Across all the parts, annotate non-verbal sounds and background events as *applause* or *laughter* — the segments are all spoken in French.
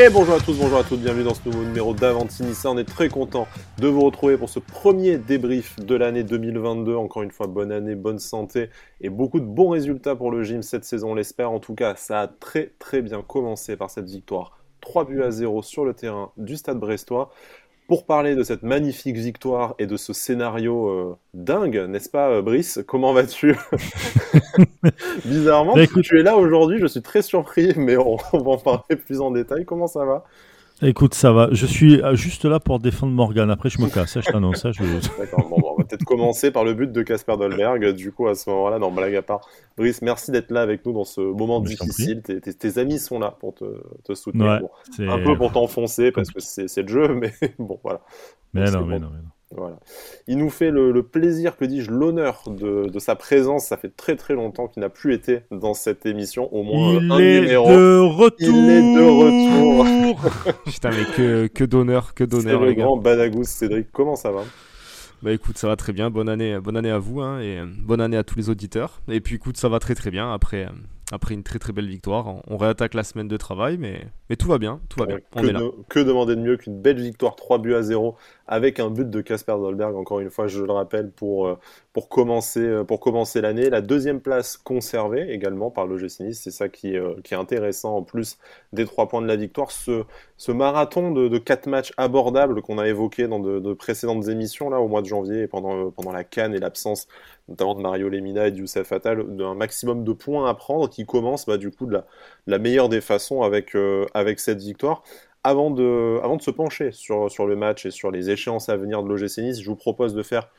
Et bonjour à tous, bonjour à toutes, bienvenue dans ce nouveau numéro d'Avantinissa. On est très content de vous retrouver pour ce premier débrief de l'année 2022. Encore une fois, bonne année, bonne santé et beaucoup de bons résultats pour le gym cette saison, on l'espère. En tout cas, ça a très très bien commencé par cette victoire 3 buts à 0 sur le terrain du Stade Brestois pour parler de cette magnifique victoire et de ce scénario euh, dingue, n'est-ce pas, euh, Brice? Comment vas-tu? *laughs* Bizarrement, bah, tu es là aujourd'hui, je suis très surpris, *laughs* mais on, va en parler plus en détail. Comment ça va? Écoute, ça va. Je suis euh, juste là pour défendre Morgan. Après, je me casse. Je t'annonce. Je... D'accord. Bon, peut-être commencer par le but de Casper Dolberg. Du coup, à ce moment-là, non, blague à part. Brice, merci d'être là avec nous dans ce moment difficile. Tes, amis sont là pour te, soutenir. un peu pour t'enfoncer parce que c'est le jeu, mais *laughs* bon, voilà. Mais non, mais non, mais non. Voilà. Il nous fait le, plaisir, que dis-je, l'honneur de, sa présence. Ça fait très très longtemps qu'il n'a plus été dans cette émission, au moins Il un est numéro. De retour. Il est de retour. *laughs* *laughs* Putain, mais que, que d'honneur, que d'honneur. C'est le grand Badagous. Cédric, comment ça va? Bah écoute, ça va très bien. Bonne année, bonne année à vous hein, et bonne année à tous les auditeurs. Et puis écoute, ça va très très bien après, euh, après une très très belle victoire. On, réattaque la semaine de travail, mais, mais tout va bien, tout va bien. On que, est là. que demander de mieux qu'une belle victoire 3 buts à 0 avec un but de Casper Dolberg, encore une fois, je le rappelle, pour, euh, pour commencer, euh, pour commencer l'année. La deuxième place conservée également par l'OGC Nice, c'est ça qui, euh, qui, est intéressant en plus des trois points de la victoire. Ce, ce marathon de, quatre matchs abordables qu'on a évoqué dans de, précédentes émissions là au mois de janvier et pendant, pendant la Cannes et l'absence notamment de Mario Lemina et de Youssef Attal, d'un maximum de points à prendre qui commence bah, du coup de la, la meilleure des façons avec, avec cette victoire. Avant de, se pencher sur, sur le match et sur les échéances à venir de l'OGC Nice, je vous propose de faire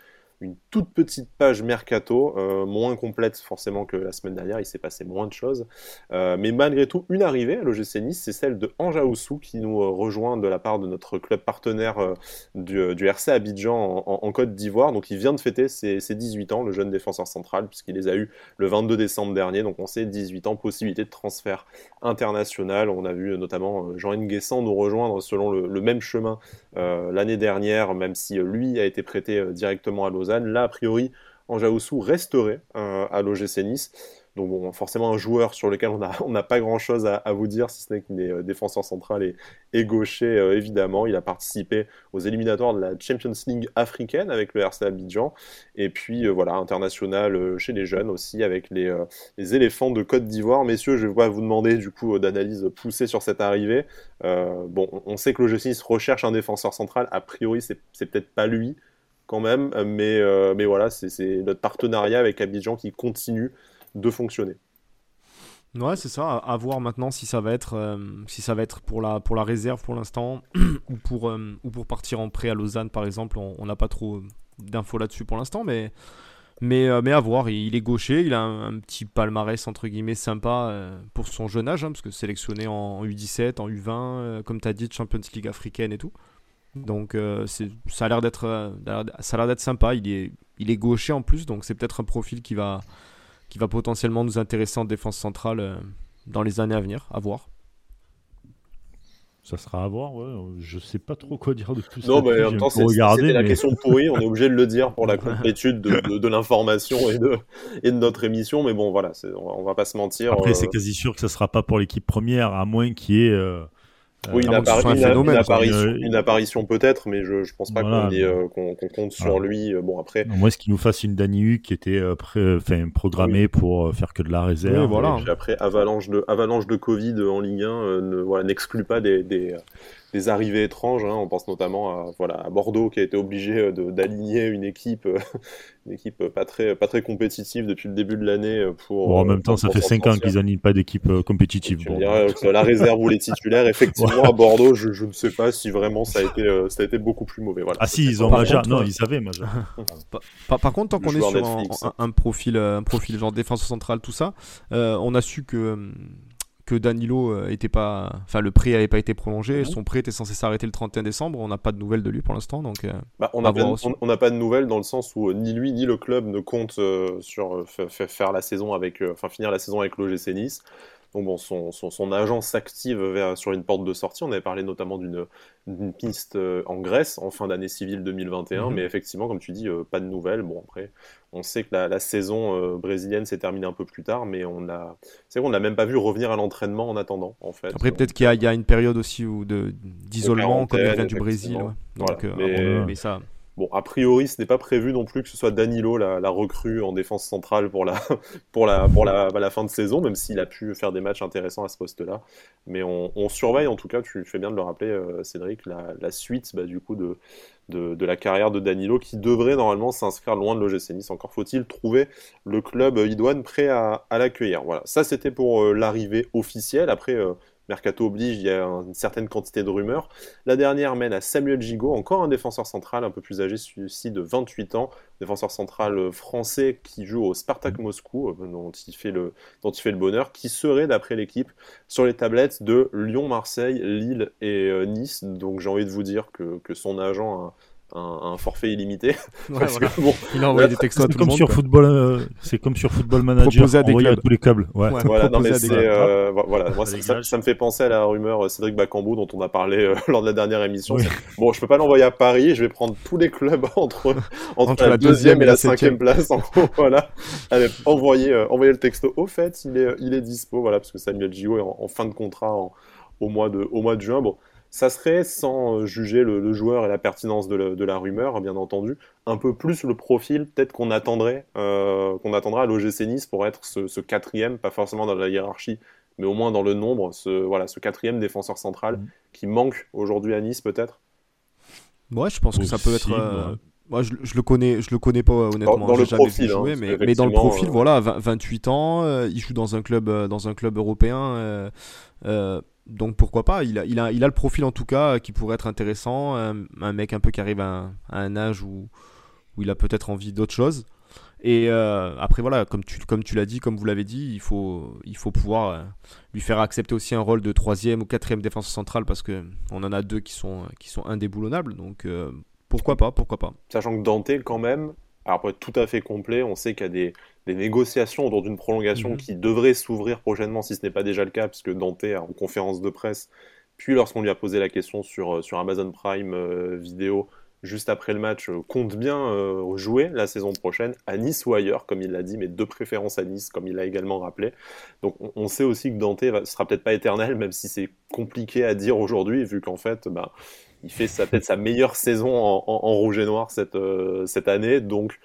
une toute petite page mercato, euh, moins complète forcément que la semaine dernière, il s'est passé moins de choses. Euh, mais malgré tout, une arrivée à l'OGC Nice, c'est celle de Anja Oussou qui nous euh, rejoint de la part de notre club partenaire du, du, RC Abidjan en, Côte d'Ivoire. Donc il vient de fêter ses, 18 ans, le jeune défenseur central, puisqu'il les a eu le 22 décembre dernier. Donc on sait 18 ans, possibilité de transfert international. On a vu notamment Jean Nguessan nous rejoindre selon le, le même chemin l'année dernière, même si lui a été prêté directement à Lausanne Là, a priori, Anjaoussou resterait euh, à l'OGC Nice. Donc forcément un joueur sur lequel on n'a *laughs* pas grand-chose à, vous dire, si ce n'est qu'il est euh, défenseur central et, gaucher, euh, évidemment. Il a participé aux éliminatoires de la Champions League africaine avec le RC Abidjan. Et puis voilà, international chez les jeunes aussi, avec les, éléphants de Côte d'Ivoire. Messieurs, je vais vous demander du coup d'analyse poussée sur cette arrivée. bon, on sait que l'OGC Nice recherche un défenseur central. A priori, c'est peut-être pas lui quand même, mais, euh, mais voilà, c'est notre partenariat avec Abidjan qui continue de fonctionner. Ouais, c'est ça. À, voir maintenant si ça va être, euh, si ça va être pour, la, pour la réserve pour l'instant *clears throat* ou, pour, euh, ou pour partir en prêt à Lausanne, par exemple. On n'a pas trop d'infos là-dessus pour l'instant, mais, mais, mais à voir. Il, est gaucher, il a un, petit palmarès entre guillemets sympa pour son jeune âge, hein, parce que sélectionné en, U17, en U20, comme tu as dit, Champions League africaine et tout. Donc euh, ça a l'air d'être euh, ça a l'air d'être sympa. Il est il est gaucher en plus, donc c'est peut-être un profil qui va qui va potentiellement nous intéresser en défense centrale euh, dans les années à venir. À voir. Ça sera à voir, ouais. Je sais pas trop quoi dire de plus. Non, mais en même temps, c'est la question pourrie. On est obligé de le dire pour la *laughs* complétude de, de, l'information et de, et de notre émission. Mais bon, voilà, on va, on va pas se mentir. Après, c'est quasi sûr que ça sera pas pour l'équipe première, à moins qu'il y ait oui, une, une, apparition, peut-être, mais je, je pense pas qu'on euh, compte sur lui. Euh, bon après. Moi, est-ce qu'il nous fasse une Dani qui était euh, enfin, programmée pour faire que de la réserve. voilà. après avalanche de avalanche de Covid en Ligue 1 ne voilà n'exclut pas des, des des arrivées étranges. Hein. On pense notamment à, voilà, à Bordeaux qui a été obligé euh, d'aligner une équipe, euh, *laughs* une équipe pas très, pas très compétitive depuis le début de l'année. Euh, pour, en même temps, ça fait 5 ans qu'ils n'animent pas d'équipe compétitive. *laughs* la réserve ou les titulaires, *laughs* effectivement, à Bordeaux, je, je, ne sais pas si vraiment ça a été, ça a été beaucoup plus mauvais. Voilà. Ah si, ils ont Maja. Non, ils avaient Maja. par, par, contre, tant qu'on est sur un, un, profil, un profil genre défense centrale, tout ça, on a su que que Danilo euh, était pas, enfin le prix n'avait pas été prolongé, son prêt était censé s'arrêter le 31 décembre, on n'a pas de nouvelles de lui pour l'instant, donc. Euh, bah, on n'a pas de nouvelles dans le sens où euh, ni lui ni le club ne comptent sur faire la saison avec, enfin finir la saison avec l'OGC Nice. Donc bon, son, son, agent s'active vers, sur une porte de sortie. On avait parlé notamment d'une piste euh, en Grèce en fin d'année civile 2021, mhm. mais effectivement, comme tu dis, euh, pas de nouvelles. Bon, après, on sait que la, saison euh, brésilienne s'est terminée un peu plus tard, mais on a, c'est qu'on n'a même pas vu revenir à l'entraînement en attendant, en fait. Après, peut-être qu'il y, a une période aussi où de, d'isolement quand il vient du Brésil. Donc, mais ça. Bon, a priori, ce n'est pas prévu non plus que ce soit Danilo, la, recrue en défense centrale pour la, *laughs* pour la, fin de saison, même s'il a pu faire des matchs intéressants à ce poste-là. Mais on, surveille, en tout cas, tu fais bien de le rappeler, euh, Cédric, la, suite bah, du coup de, la carrière de Danilo qui devrait normalement s'inscrire loin de l'OGC. Encore faut-il trouver le club idoine prêt à, l'accueillir. Voilà, ça c'était pour euh, l'arrivée officielle. Après, euh, Mercato oblige, il y a une certaine quantité de rumeurs. La dernière mène à Samuel Gigot, encore un défenseur central un peu plus âgé, celui-ci de 28 ans, défenseur central français qui joue au Spartak Moscou, euh, dont il fait le, dont il fait le bonheur, qui serait, d'après l'équipe, sur les tablettes de Lyon, Marseille, Lille et euh, Nice. Donc j'ai envie de vous dire que, que son agent a un, forfait illimité. *laughs* il a envoyé des textos à tout comme le monde. Sur football, euh, c'est comme sur Football Manager, à envoyé à tous les câbles. Ouais. voilà, non, mais euh, voilà. Moi, ça, ça, me fait penser à la rumeur euh, Cédric Bakambu dont on a parlé euh, *laughs* lors de la dernière émission. Bon, je peux pas l'envoyer à Paris, je vais prendre tous les clubs *laughs* entre, entre, la, deuxième et la cinquième place. En gros, voilà. Allez, envoyer, envoyer le texto. Au fait, il est, il est dispo, voilà, parce que Samuel Gio est en, fin de contrat au, mois de, au mois de juin. Bon, ça serait, sans euh, juger le, joueur et la pertinence de, la rumeur, bien entendu, un peu plus le profil peut-être qu'on attendrait, euh, qu'on attendra à l'OGC Nice pour être ce, quatrième, pas forcément dans la hiérarchie, mais au moins dans le nombre, ce, voilà, ce quatrième défenseur central mm. qui manque aujourd'hui à Nice peut-être? Ouais, je pense que ça peut être. Euh, moi, je, le connais, je le connais pas honnêtement. Dans, le profil, hein, mais, dans le profil, voilà, 28 ans, il joue dans un club, dans un club européen donc pourquoi pas? Il a, il, a, il a le profil en tout cas qui pourrait être intéressant. Un, mec un peu qui arrive à un, âge où, où il a peut-être envie d'autre chose. Et euh, après voilà, comme tu, l'as dit, comme vous l'avez dit, il faut, il faut pouvoir euh, lui faire accepter aussi un rôle de troisième ou quatrième défenseur central parce que on en a deux qui sont, qui sont indéboulonnables. Donc euh, pourquoi pas, pourquoi pas. Sachant que Dante quand même, alors pour être tout à fait complet, on sait qu'il y a des, négociations autour d'une prolongation mhm. qui devrait s'ouvrir prochainement, si ce n'est pas déjà le cas, puisque Dante, en conférence de presse, puis lorsqu'on lui a posé la question sur, euh, sur Amazon Prime euh, vidéo, juste après le match, euh, compte bien jouer la saison prochaine à Nice ou ailleurs, comme il l'a dit, mais de préférence à Nice, comme il l'a également rappelé. Donc on, sait aussi que Dante ne sera peut-être pas éternel, même si c'est compliqué à dire aujourd'hui, vu qu'en fait, bah, il fait peut-être sa meilleure saison en, rouge et noir cette, cette année. Donc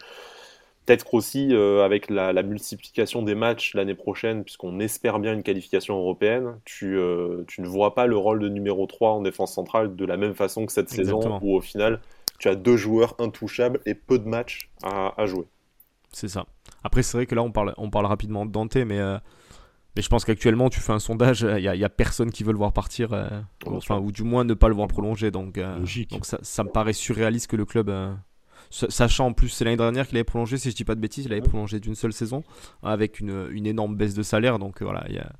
Peut-être aussi euh, avec la, multiplication des matchs l'année prochaine, puisqu'on espère bien une qualification européenne, tu, euh, tu, ne vois pas le rôle de numéro 3 en défense centrale de la même façon que cette saison, où au final, tu as deux joueurs intouchables et peu de matchs à, jouer. C'est ça. Après, c'est vrai que là, on parle, on parle rapidement de Dante, mais, euh, mais je pense qu'actuellement, tu fais un sondage, il n'y a, personne qui veut le voir partir, enfin, ou du moins ne pas le voir prolonger. Donc, donc ça, ça, me paraît surréaliste que le club Sachant en plus, c'est l'année dernière qu'il avait prolongé, si je dis pas de bêtises, il avait prolongé d'une seule saison avec une, une, énorme baisse de salaire. Donc euh, voilà, il y a,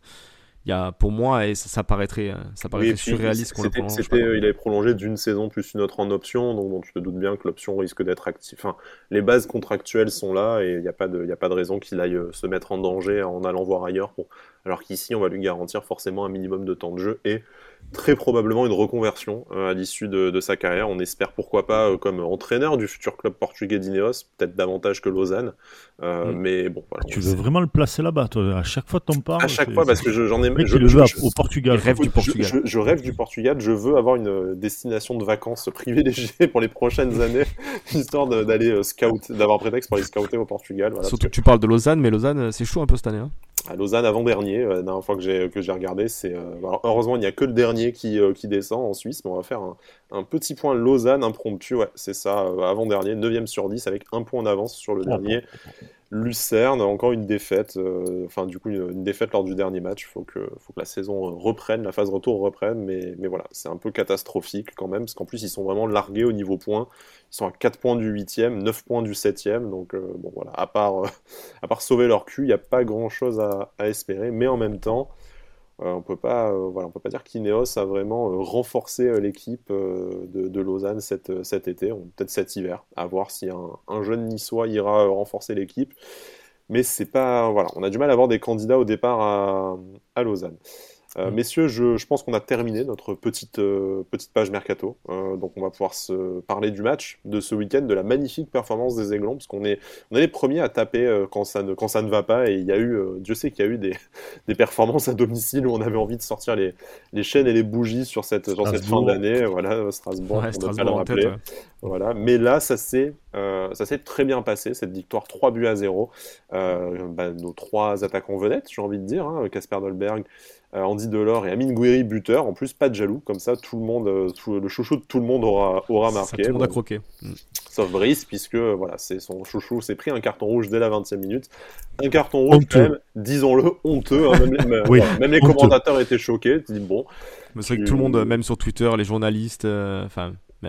il y a, pour moi, et ça, paraîtrait, euh, ça paraîtrait surréaliste qu'on le prolonge. il avait prolongé d'une saison plus une autre en option, donc tu te doutes bien que l'option risque d'être active. Enfin, les bases contractuelles sont là et il n'y a, pas de, a pas de raison qu'il aille euh, se mettre en danger en allant voir ailleurs. Bon, alors qu'ici, on va lui garantir forcément un minimum de temps de jeu et très probablement une reconversion euh, à l'issue de, sa carrière. On espère pourquoi pas euh, comme entraîneur du futur club portugais d'Ineos, peut-être davantage que Lausanne. Euh, mm. Mais bon, voilà, Tu veux vraiment le placer là-bas, toi? À chaque fois, t'en parles. À chaque fois, parce que j'en ai. je, le veux au Portugal. Rêve du Portugal. Je, rêve du Portugal. Je veux avoir une destination de vacances *laughs* privilégiée pour les prochaines années, *laughs* histoire d'aller scout, d'avoir prétexte pour aller scouter au Portugal. Surtout que... tu parles de Lausanne, mais Lausanne, c'est chaud un peu cette année. Hein. à Lausanne avant-dernier, la dernière fois que j'ai que j'ai regardé, c'est heureusement il n'y a que le dernier qui, qui descend en Suisse, mais on va faire un, petit point Lausanne impromptu, ouais, c'est ça, euh, avant-dernier, 9ème sur 10, avec un point d'avance sur le oh, dernier. Lucerne, encore une défaite, euh, enfin du coup une, défaite lors du dernier match, il faut que, faut que la saison reprenne, la phase retour reprenne, mais, mais voilà, c'est un peu catastrophique quand même, parce qu'en plus ils sont vraiment largués au niveau points, ils sont à 4 points du 8ème, 9 points du 7ème, donc euh, bon voilà, à part, à part sauver leur cul, il n'y a pas grand chose à, à espérer, mais en même temps, euh, on peut pas, euh, voilà, on peut pas dire qu'Ineos a vraiment euh, renforcé l'équipe de, Lausanne cet, été, peut-être cet hiver, à voir si un, jeune niçois ira renforcer l'équipe. mais c'est pas. On a du mal à avoir des candidats au départ à Lausanne. Euh, Mm. Messieurs, je, je pense qu'on a terminé notre petite, euh, petite page mercato. Euh, donc, on va pouvoir se parler du match de ce week-end, de la magnifique performance des Aiglons, parce qu'on est, on est les premiers à taper quand, ça ne, quand ça ne va pas. Et il y a eu, Dieu sait qu'il y a eu des, *laughs* des performances à domicile où on avait envie de sortir les, les chaînes et les bougies sur cette, sur cette fin d'année. Voilà, Strasbourg, Ouais, on le Strasbourg tête. rappeler. ouais. Voilà. Mais là, ça s'est ça s'est très bien passé, cette victoire 3 buts à 0. Euh, bah, nos trois attaquants vedettes, j'ai envie de dire, hein, Casper Dolberg, euh, Andy Delors et Amine Gouiri buteur. En plus, pas de jaloux, comme ça, tout le monde, euh, tout- le chouchou de tout le monde aura, aura Ça, marqué. tout le monde a croqué. Mm. sauf Brice, puisque euh, voilà, c'est son chouchou s'est pris un carton rouge dès la 20e minute. Un carton rouge, même, disons-le, honteux. hein, même, les- même- Oui, voilà, même les honteux. commentateurs étaient choqués. Tu dis, bon, c'est vrai que tout le monde, euh, même sur Twitter, les journalistes, euh,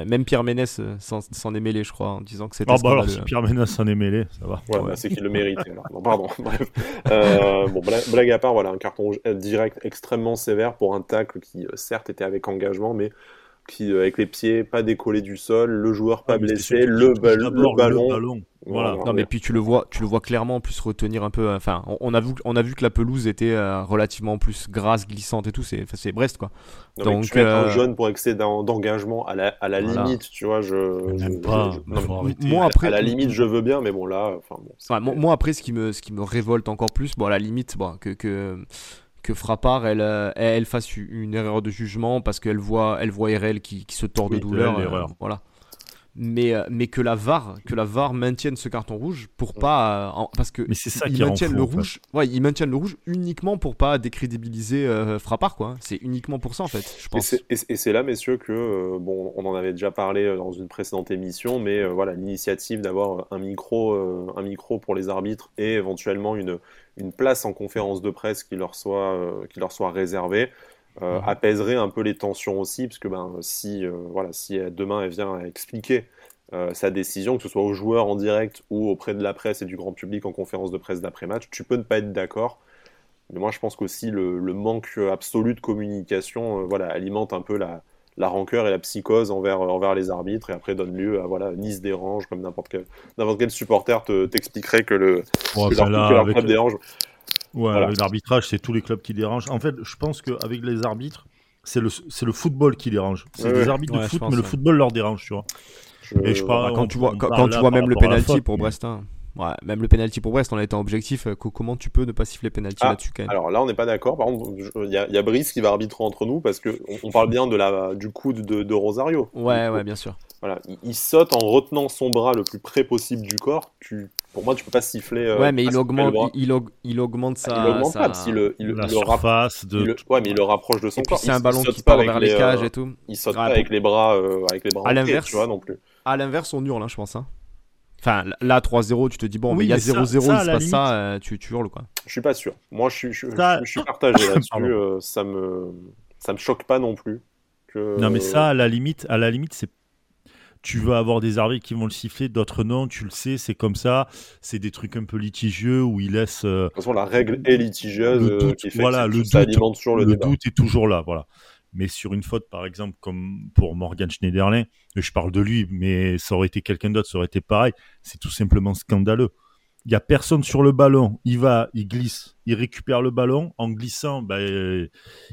même Pierre Ménès euh, s'en est mêlé, je crois, en disant que c'était Ah bah alors, si Pierre Ménès s'en est mêlé, ça va. Ouais, Ouais. bah, c'est qu'il le méritait. Alors. Non, pardon. *laughs* Bref. Euh, bon, blague, à part, voilà, un carton rouge euh, direct extrêmement sévère pour un tacle qui, certes, était avec engagement, mais qui, euh, avec les pieds, pas décollé du sol, le joueur pas Ah, blessé, le, qu'il ba- touche le ballon. Voilà. Non mais puis tu le vois, tu le vois clairement en plus retenir un peu. euh, Enfin, on, on a vu, on a vu que la pelouse était euh, relativement plus grasse, glissante et tout. C'est, enfin, c'est Brest quoi. Non, Donc, tu mets un euh, jeune pour excès d'en- d'engagement à la, à la Voilà. limite, tu vois, je... Je- pas, je- non. Moi après, à la limite, je veux bien, mais bon, là, enfin bon. c'est- Ouais, moi, moi, après, ce qui me, ce qui me révolte encore plus, bon, à la limite, bon, que, que, que Frappard, elle, euh, elle fasse une erreur de jugement parce qu'elle voit, elle voit RL qui, qui se tord de douleur. euh, voilà. Mais, euh, mais que la VAR, que la VAR maintienne ce carton rouge pour pas, euh, en- parce que Mais c'est ça ils qui maintiennent fou, le rouge, ouais, ils maintiennent le rouge uniquement pour pas décrédibiliser euh, Frappard, quoi. C'est uniquement pour ça en fait, je Et pense. c'est- Et c'est là, messieurs, que, euh, bon, on en avait déjà parlé dans une précédente émission, mais euh, voilà, l'initiative d'avoir un micro, euh, un micro pour les arbitres et éventuellement une, une place en conférence de presse qui leur soit, euh, qui leur soit réservée, euh, Mhm. apaiserait un peu les tensions aussi, parce que ben, si, euh, voilà, si demain elle vient expliquer euh, sa décision, que ce soit aux joueurs en direct ou auprès de la presse et du grand public en conférence de presse d'après-match, tu peux ne pas être d'accord. Mais moi, je pense qu'aussi le, le manque absolu de communication voilà, alimente un peu la, la rancœur et la psychose envers, envers les arbitres et après donne lieu à voilà, Nice dérange, comme n'importe quel, n'importe quel supporter te- t'expliquerait que, le, que là, que le- dérange. Ouais, Voilà. l'arbitrage, c'est tous les clubs qui dérangent. En fait, je pense qu'avec les arbitres, c'est le, football qui dérange. C'est des ouais. arbitres Ouais, de foot, pense, mais le football leur dérange, tu vois. Je- Et je parle- Bah, quand on- tu vois, on quand, parle quand tu vois même le penalty pour mais- Brest, hein. ouais, même le penalty pour Brest, on a été objectif. euh, co- comment tu peux ne pas siffler penalty Ah, là-dessus quand même? Alors là, on n'est pas d'accord. Par contre, il y, a- il y a Brice qui va arbitrer entre nous parce que on, on parle bien de la, du coude de, de Rosario. Ouais, ouais, bien sûr. Voilà, il, il saute en retenant son bras le plus près possible du corps. Tu, pour moi, tu peux pas siffler. euh, ouais, mais il augmente, il, il aug- il augmente sa. Ah, il augmente sa- pas, parce qu'il le, il, La il le surface de. il le- ouais, mais il le rapproche de son Et puis corps. c'est Il- un ballon il qui part avec vers les euh, cages et tout. Il saute Ouais, pas avec les bras, euh, avec les bras À l'inverse- tu vois non plus. À l'inverse, on hurle, hein, je pense. hein. Enfin, là, 3-0, tu te dis, bon, Oui, mais il y a mais ça- 0-0, ça, à il se passe limite- ça, euh, tu, tu hurles, quoi. Je suis pas sûr. Moi, je suis, je, je- Ça- je suis *laughs* partagé là-dessus. Euh, ça me, ça me choque pas non plus. Que... Non, mais ça, à la limite, à la limite, c'est. Tu vas avoir des arbitres qui vont le siffler, d'autres non, tu le sais, c'est comme ça. C'est des trucs un peu litigieux où ils laissent. euh, De toute façon, la règle est litigieuse, Le euh, doute, qui fait voilà, que le doute- le, le est toujours là, voilà. Mais sur une faute, par exemple, comme pour Morgan Schneiderlin, je parle de lui, mais ça aurait été quelqu'un d'autre, ça aurait été pareil. C'est tout simplement scandaleux. Il y a personne sur le ballon. Il va, il glisse, il récupère le ballon. En glissant, bah, euh,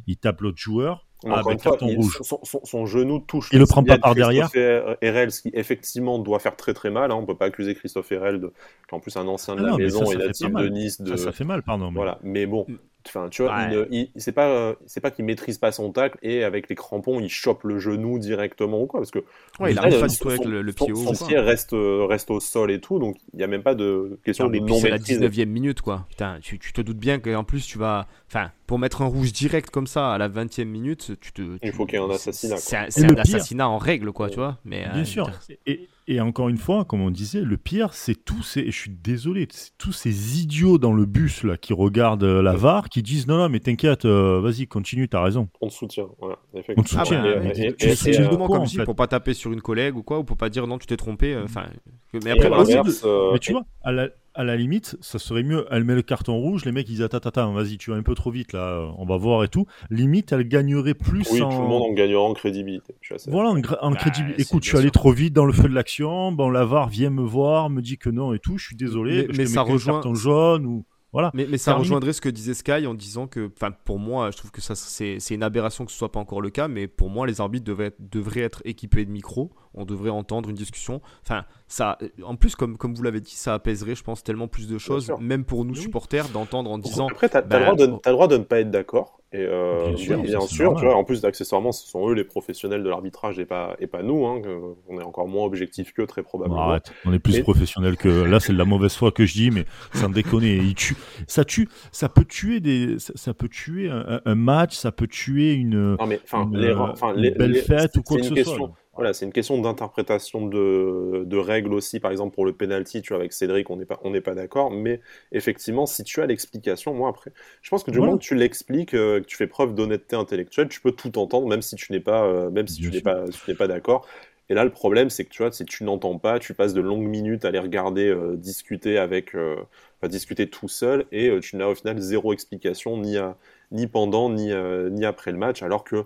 il tape l'autre joueur. Ah, encore bah, une fois, carton il- rouge. son, son- son genou touche. Il le prend pas par de derrière. Christophe Herel, ce qui effectivement doit faire très très mal. Hein. On peut pas accuser Christophe de... en plus un ancien de Ah la non, mais maison ça, ça et pas de. Nice. De... Ça, ça fait mal, pardon. mais- Voilà, mais bon, Mm. Enfin, tu vois, Ouais. il ne- il- c'est pas, euh, c'est pas qu'il maîtrise pas son tacle et avec les crampons, il chope le genou directement ou quoi, parce que Ouais, il arrive pas du tout avec le, le pied haut. Son pied reste, reste au sol et tout, donc il n'y a même pas de question Non, de mais puis non c'est la maîtrise. 19ème minute, quoi. Putain, tu, tu te doutes bien qu'en plus, tu vas. Enfin, pour mettre un rouge direct comme ça à la 20ème minute, tu te. Il faut qu'il y ait un assassinat, C'est un, assassinat en règle, quoi, tu vois. Mais, Bien euh, sûr. Et, et encore une fois, comme on disait, le pire, c'est tous ces, et je suis désolé, c'est tous ces idiots dans le bus là qui regardent euh, la VAR, qui disent non non mais t'inquiète, euh, vas-y continue, t'as raison. On te soutient. Voilà, On te Ah soutient, bah, Et- mais et- tu- et- tu- et- c'est et- justement quoi, comme en si fait pour pas taper sur une collègue ou quoi, ou pour pas dire non, tu t'es trompé. euh, Enfin, mais et après, à moi aussi, l'inverse, euh, mais tu vois, à la, à la limite, ça serait mieux. Elle met le carton rouge, les mecs ils disent attends, attends, vas-y, tu vas un peu trop vite là, on va voir et tout. Limite, elle gagnerait plus. Oui, en... tout le monde en gagnera en crédibilité. Voilà, en, en crédibilité. Écoute, je suis allé trop vite dans le feu de l'action. Bon, la VAR vient me voir, me dit que non et tout. Je suis désolé. Mais, mais ça rejoint. Carton jaune ou. Voilà. Mais, mais ça rejoindrait ce que disait Sky en disant que, enfin, pour moi, je trouve que ça c'est une aberration que ce soit pas encore le cas, mais pour moi, les arbitres devaient, devraient être équipés de micros. On devrait entendre une discussion. Enfin, ça, en plus, comme, comme vous l'avez dit, ça apaiserait, je pense, tellement plus de choses, même pour nous supporters, d'entendre en disant. Après, tu as, ben, le droit de, as le droit de ne pas être d'accord. Et euh, Bien sûr, bien tu vois, en plus d'accessoirement, ce sont eux les professionnels de l'arbitrage et pas, et pas nous. Hein, on est encore moins objectifs qu'eux, très probablement. Arrête, on est plus Mais- professionnel que là, c'est de la mauvaise foi que je dis, mais sans déconner, il tue, ça tue, ça peut tuer des, ça, ça peut tuer un, un match, ça peut tuer une, Non, mais enfin, une, les, euh, une belle les- fête ou quoi que ce question, soit. Voilà, c'est une question d'interprétation de, de règles aussi. Par exemple, pour le penalty, tu vois, avec Cédric, on n'est pas, on pas d'accord. Mais effectivement, si tu as l'explication, moi après, je pense que du Voilà. moment que tu l'expliques, euh, que tu fais preuve d'honnêteté intellectuelle, tu peux tout entendre, même si tu n'es pas, euh, même si Bien tu n'es pas, tu n'es pas d'accord. Et là, le problème, c'est que tu vois, si tu n'entends pas, tu passes de longues minutes à les regarder euh, discuter avec, enfin, discuter tout seul, et tu n'as au final zéro explication, ni, à- ni pendant, ni, ni après le match, alors que,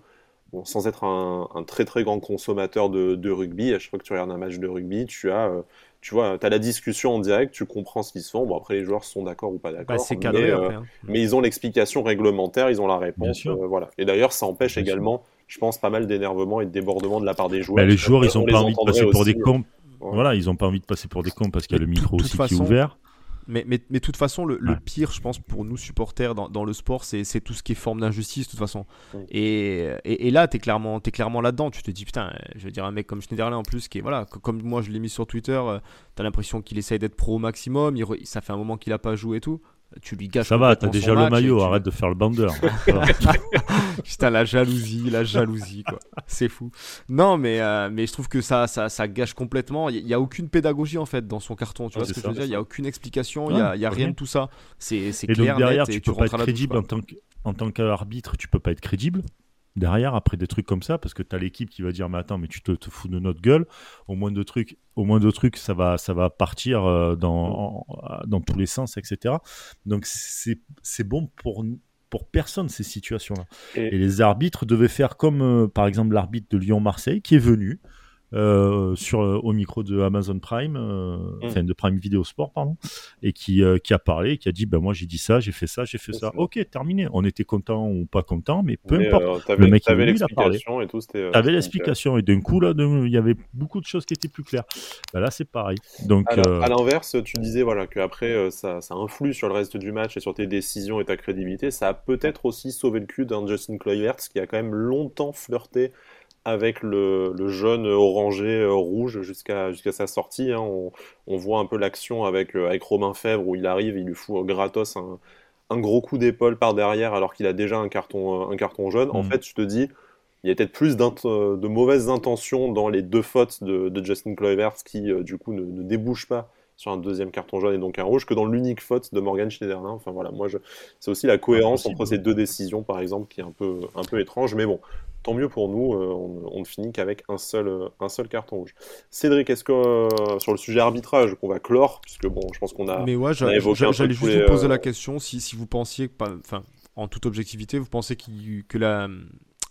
bon, sans être un, un très très grand consommateur de, de rugby, à chaque fois que tu regardes un match de rugby, tu as, euh, tu vois, as la discussion en direct, tu comprends ce qu'ils se font. Bon, après, les joueurs sont d'accord ou pas d'accord, bah, c'est mais, cadré euh, après. hein. mais ils ont l'explication réglementaire, ils ont la réponse, euh, voilà. Et d'ailleurs, ça empêche Bien sûr. également, je pense, pas mal d'énervement et de débordement de la part des joueurs. Bah, les joueurs, ils on ont pas envie de passer pour des cons. ouais. Voilà, ils ont pas envie de passer pour des cons parce qu'il y a le micro aussi qui est ouvert. Mais, mais, mais de toute façon, le, pire, je pense, pour nous supporters dans, dans le sport, c'est c'est tout ce qui est forme d'injustice, de toute façon. Et, et, et là, tu es clairement, es clairement là-dedans. Tu te dis, putain, euh, je veux dire, un mec comme Schneiderlin en plus, qui est, voilà, co- comme moi je l'ai mis sur Twitter, tu as l'impression qu'il essaye d'être pro au maximum. Il ça fait un moment qu'il a pas joué et tout. Tu lui gâches Ça va, t'as déjà le maillot, tu- arrête de faire le bandeur. *laughs* *laughs* Putain, la jalousie, la jalousie, quoi. C'est fou. Non, mais, euh, mais je trouve que ça, ça, ça gâche complètement. Il n'y a, aucune pédagogie, en fait, dans son carton. Tu Ouais, vois ce que je veux dire? Il n'y a aucune explication, il n'y a, Ouais, il y a rien de tout ça. C'est c'est Et donc clair, derrière, net, tu et peux pas rentres à être crédible en tant que- en tant qu'arbitre, tu peux pas être crédible. Derrière, après des trucs comme ça, parce que tu as l'équipe qui va dire mais attends, mais tu te, te fous de notre gueule. Au moins de trucs, au moins de trucs, ça va, ça va partir euh, dans, en- dans tous les sens, etc. Donc c'est c'est bon pour pour personne ces situations-là. Et- Et les arbitres devaient faire comme euh, par exemple l'arbitre de Lyon-Marseille qui est venu sur au micro de Amazon Prime, euh, Mm. enfin de Prime Video Sport pardon, et qui euh, qui a parlé, qui a dit ben moi j'ai dit ça, j'ai fait ça, j'ai fait ça. Ok, terminé. On était content ou pas content, mais peu Mais, importe. euh, Le mec, il est t'avais venu, il a parlé. l'explication et tout, euh, T'avais l'explication et d'un coup là, il y avait beaucoup de choses qui étaient plus claires. Ben là c'est pareil. Donc À euh, l'inverse, tu disais voilà, que après euh, ça, ça influe sur le reste du match et sur tes décisions et ta crédibilité. Ça a peut-être aussi sauvé le cul d'un Justin Kluivert qui a quand même longtemps flirté avec le, le jaune orangé euh, rouge jusqu'à jusqu'à sa sortie. hein. On, on voit un peu l'action avec, euh, avec Romain Fèvre où il arrive, il lui fout euh, gratos un, un gros coup d'épaule par derrière alors qu'il a déjà un carton, un carton jaune. En Mm. fait, je te dis, il y a peut-être plus de mauvaises intentions dans les deux fautes de, de Justin Kluivert qui, euh, du coup, ne, ne débouchent pas sur un deuxième carton jaune et donc un rouge que dans l'unique faute de Morgan Schneiderlin. Enfin voilà, moi, je... c'est aussi la cohérence entre ces deux décisions, par exemple, qui est un peu, un peu étrange. Mais bon, tant mieux pour nous, euh, on, on ne finit qu'avec un seul, euh, un seul carton rouge. Cédric, est-ce que euh, sur le sujet arbitrage, qu'on va clore, puisque bon, je pense qu'on a. Mais ouais, j'a- on a évoqué j'a- un peu j'allais juste les, vous poser euh, la question si, si vous pensiez, enfin, en toute objectivité, vous pensez que la,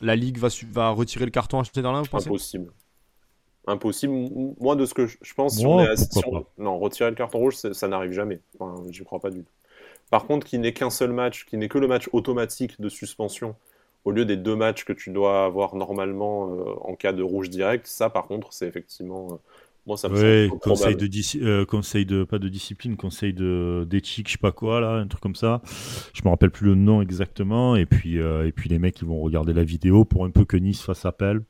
la Ligue va, va retirer le carton à Schneiderlin, vous pensez? Impossible. Impossible. Moi, de ce que je je pense, si on est à- si on- non, retirer le carton rouge, ça n'arrive jamais. Enfin, j'y crois pas du tout. Par contre, qu'il n'ait qu'un seul match, qu'il n'ait que le match automatique de suspension, au lieu des deux matchs que tu dois avoir normalement euh, en cas de rouge direct, ça, par contre, c'est effectivement. euh, moi, ça me Ouais, peu conseil de, euh, conseil de pas de discipline, conseil de d'éthique, je sais pas quoi là, un truc comme ça. Je me rappelle plus le nom exactement. Et puis euh, et puis les mecs ils vont regarder la vidéo pour un peu que Nice fasse appel.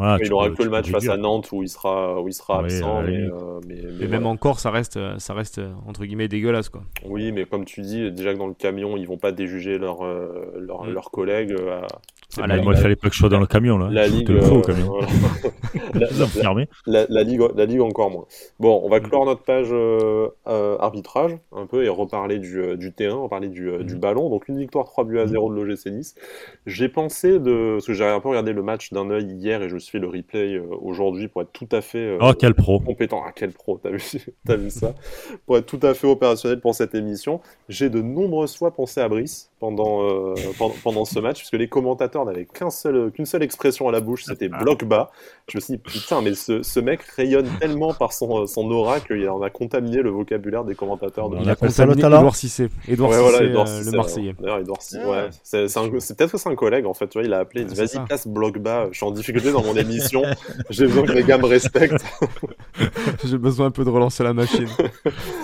Voilà, il n'aura peux- que le match face à Nantes où il sera, où il sera Ouais, absent. mais, limite. euh, mais- mais Et voilà. même encore, ça reste, euh, ça reste euh, entre guillemets dégueulasse, quoi. Oui, mais comme tu dis, déjà que dans le camion, ils vont pas déjuger leurs euh, leurs- Mm. collègues. euh, à- Ah, là, moi, il fallait pas que je sois dans le camion là. La ligue, le faux, euh, camion. voilà. *laughs* La, la, la, la ligue, la ligue encore moins. Bon, on va clore notre page euh, euh, arbitrage un peu et reparler du, euh, du T1, reparler du, du ballon. Donc une victoire 3 buts à 0 de l'OGC Nice. J'ai pensé de, parce que j'ai un peu regardé le match d'un œil hier et je suis fait le replay aujourd'hui pour être tout à fait euh, Oh, quel pro. compétent. Ah, quel pro, t'as vu, *laughs* t'as vu ça Pour être tout à fait opérationnel pour cette émission, j'ai de nombreuses fois pensé à Brice pendant, euh, pendant, pendant ce match, puisque les commentateurs n'avaient qu'un seul, qu'une seule expression à la bouche, c'était Ah. bloc bas. Je me suis dit, putain, mais ce, ce mec rayonne tellement par son, son aura qu'il en a contaminé le vocabulaire des commentateurs. De... Il a contaminé. Edouard Cissé. Edouard Ouais, Cissé, voilà, Edouard euh, Cissé, le Marseillais. D'ailleurs, Edouard Cissé, Ah, ouais. C'est peut-être que c'est un collègue, en fait, tu vois, il a appelé, il dit, vas-y, passe bloc bas, je suis en difficulté dans mon émission, *laughs* j'ai besoin que les gars me respectent. *laughs* J'ai besoin un peu de relancer la machine.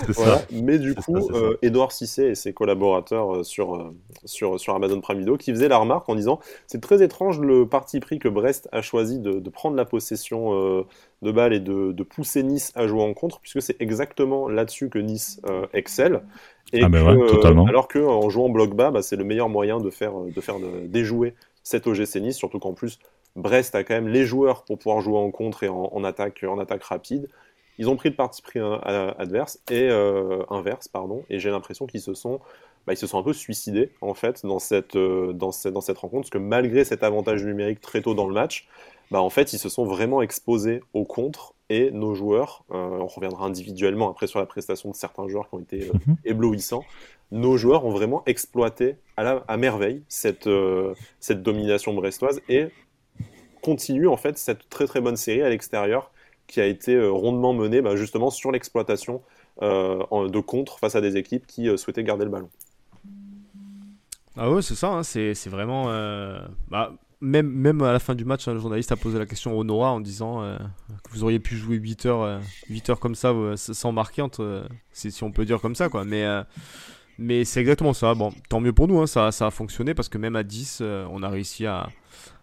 C'est Voilà. ça. Mais du coup, ça, euh, Edouard Cissé et ses collaborateurs euh, sur, euh, sur, sur Amazon Prime Video qui faisaient la remarque en disant c'est très étrange le parti pris que Brest a choisi de, de prendre la possession euh, de balle et de, de pousser Nice à jouer en contre, puisque c'est exactement là-dessus que Nice euh, excelle. Et Ah, mais que, ouais, totalement. alors qu'en jouant bloc bas, bah, c'est le meilleur moyen de faire, de faire déjouer cet OGC Nice, surtout qu'en plus, Brest a quand même les joueurs pour pouvoir jouer en contre et en, en attaque, en attaque rapide. Ils ont pris le parti pris euh, adverse et euh, inverse, pardon, et j'ai l'impression qu'ils se sont, bah, ils se sont un peu suicidés en fait dans cette, euh, dans cette, dans cette rencontre, parce que malgré cet avantage numérique très tôt dans le match, bah, en fait, ils se sont vraiment exposés au contre et nos joueurs, euh, on reviendra individuellement après sur la prestation de certains joueurs qui ont été euh, Mhm. éblouissants. Nos joueurs ont vraiment exploité à, la, à merveille cette, cette domination brestoise et continuent en fait cette très très bonne série à l'extérieur qui a été rondement menée bah, justement sur l'exploitation euh, de contre face à des équipes qui euh, souhaitaient garder le ballon. Ah ouais, c'est ça, hein, c'est vraiment... euh, bah, même, à la fin du match, hein, le journaliste a posé la question au Noah en disant euh, que vous auriez pu jouer 8 heures, euh, 8 heures comme ça sans marquer, entre, si, on peut dire comme ça. quoi. Mais, c'est exactement ça. Bon, tant mieux pour nous, hein, ça, ça a fonctionné parce que même à 10, euh, on a réussi à,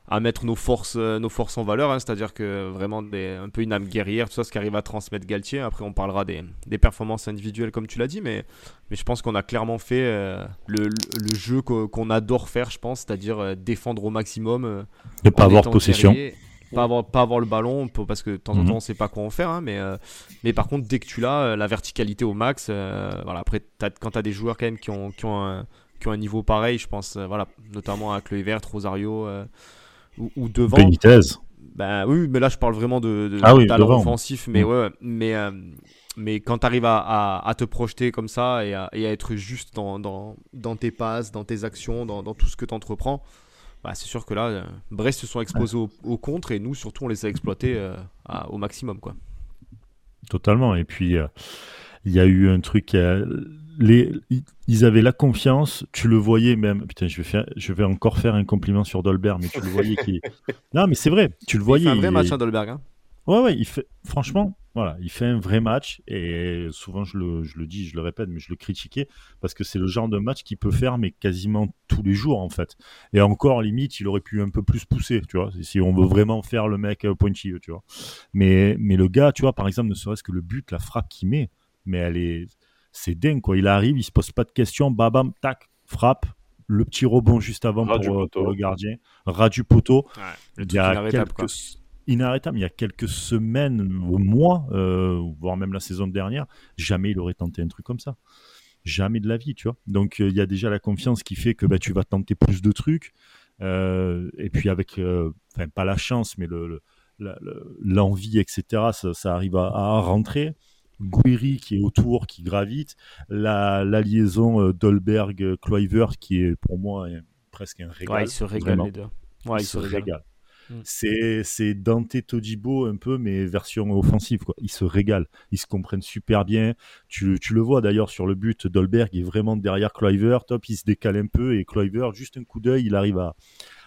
à mettre nos forces, euh, nos forces en valeur. hein, C'est-à-dire que vraiment des, un peu une âme guerrière, tout ça, ce qu'arrive à transmettre Galtier. Après, on parlera des, des performances individuelles comme tu l'as dit, mais, mais je pense qu'on a clairement fait euh, le, le- jeu qu'o- qu'on adore faire, je pense, c'est-à-dire euh, défendre au maximum. euh, Ne pas avoir possession. guerrier, pas avoir, pas avoir le ballon parce que de temps en Mhm. temps on sait pas quoi en faire hein, mais, euh, mais par contre dès que tu l'as euh, la verticalité au max euh, voilà après quand tu as des joueurs quand même qui ont, qui ont, un, qui ont un niveau pareil je pense euh, voilà notamment à Kluivert Rosario euh, ou, ou devant Benitez. bah oui, mais là je parle vraiment de, de Ah oui, talent devant. offensif, mais Mm. ouais, mais euh, mais quand tu arrives à, à, à te projeter comme ça et à, et à être juste dans, dans, dans tes passes, dans tes actions, dans, dans tout ce que tu entreprends, bah, c'est sûr que là, euh, Brest se sont exposés au, au contre et nous surtout on les a exploités euh, à- au maximum quoi. Totalement. Et puis, euh, il y a eu un truc. Les, ils- avaient la confiance. Tu le voyais même. Putain, je vais, faire, je vais encore faire un compliment sur Dolberg, mais tu le voyais qui. *laughs* Non, mais c'est vrai. Tu le voyais. C'est un vrai match est- hein, Dolberg. hein. Ouais, ouais, il fait, franchement, voilà, il fait un vrai match et souvent je le, je le dis, je le répète, mais je le critiquais parce que c'est le genre de match qu'il peut faire, mais quasiment tous les jours en fait. Et encore, limite, il aurait pu un peu plus pousser, tu vois, si on veut vraiment faire le mec euh, pointilleux, tu vois. Mais, mais le gars, tu vois, par exemple, ne serait-ce que le but, la frappe qu'il met, mais elle est, c'est dingue quoi. Il arrive, il se pose pas de questions, babam, tac, frappe. Le petit rebond juste avant pour, euh, poteau. pour le gardien, ras du poteau. Le Il y a inarrêtable, quelques quoi. inarrêtable. Il y a quelques semaines ou mois, euh, voire même la saison dernière, jamais il aurait tenté un truc comme ça. Jamais de la vie, tu vois. Donc euh, il y a déjà la confiance qui fait que bah, tu vas tenter plus de trucs. Euh, et puis avec, euh, enfin pas la chance, mais le, le- la- le- l'envie, etc. Ça, ça arrive à, à rentrer. Guiri qui est autour, qui gravite. La, la liaison euh, Dolberg-Kluivert qui est pour moi presque un régal. Ouais, ils se régalent vraiment. les deux. Ouais, ils se se régalent. régale. Mm. C'est, c'est Dante Todibo un peu, mais version offensive. Quoi. Ils se régalent. Ils se comprennent super bien. Tu, tu le vois d'ailleurs sur le but. Dolberg est vraiment derrière Kluivert. Top, il se décale un peu. Et Kluivert, juste un coup d'œil, il arrive à,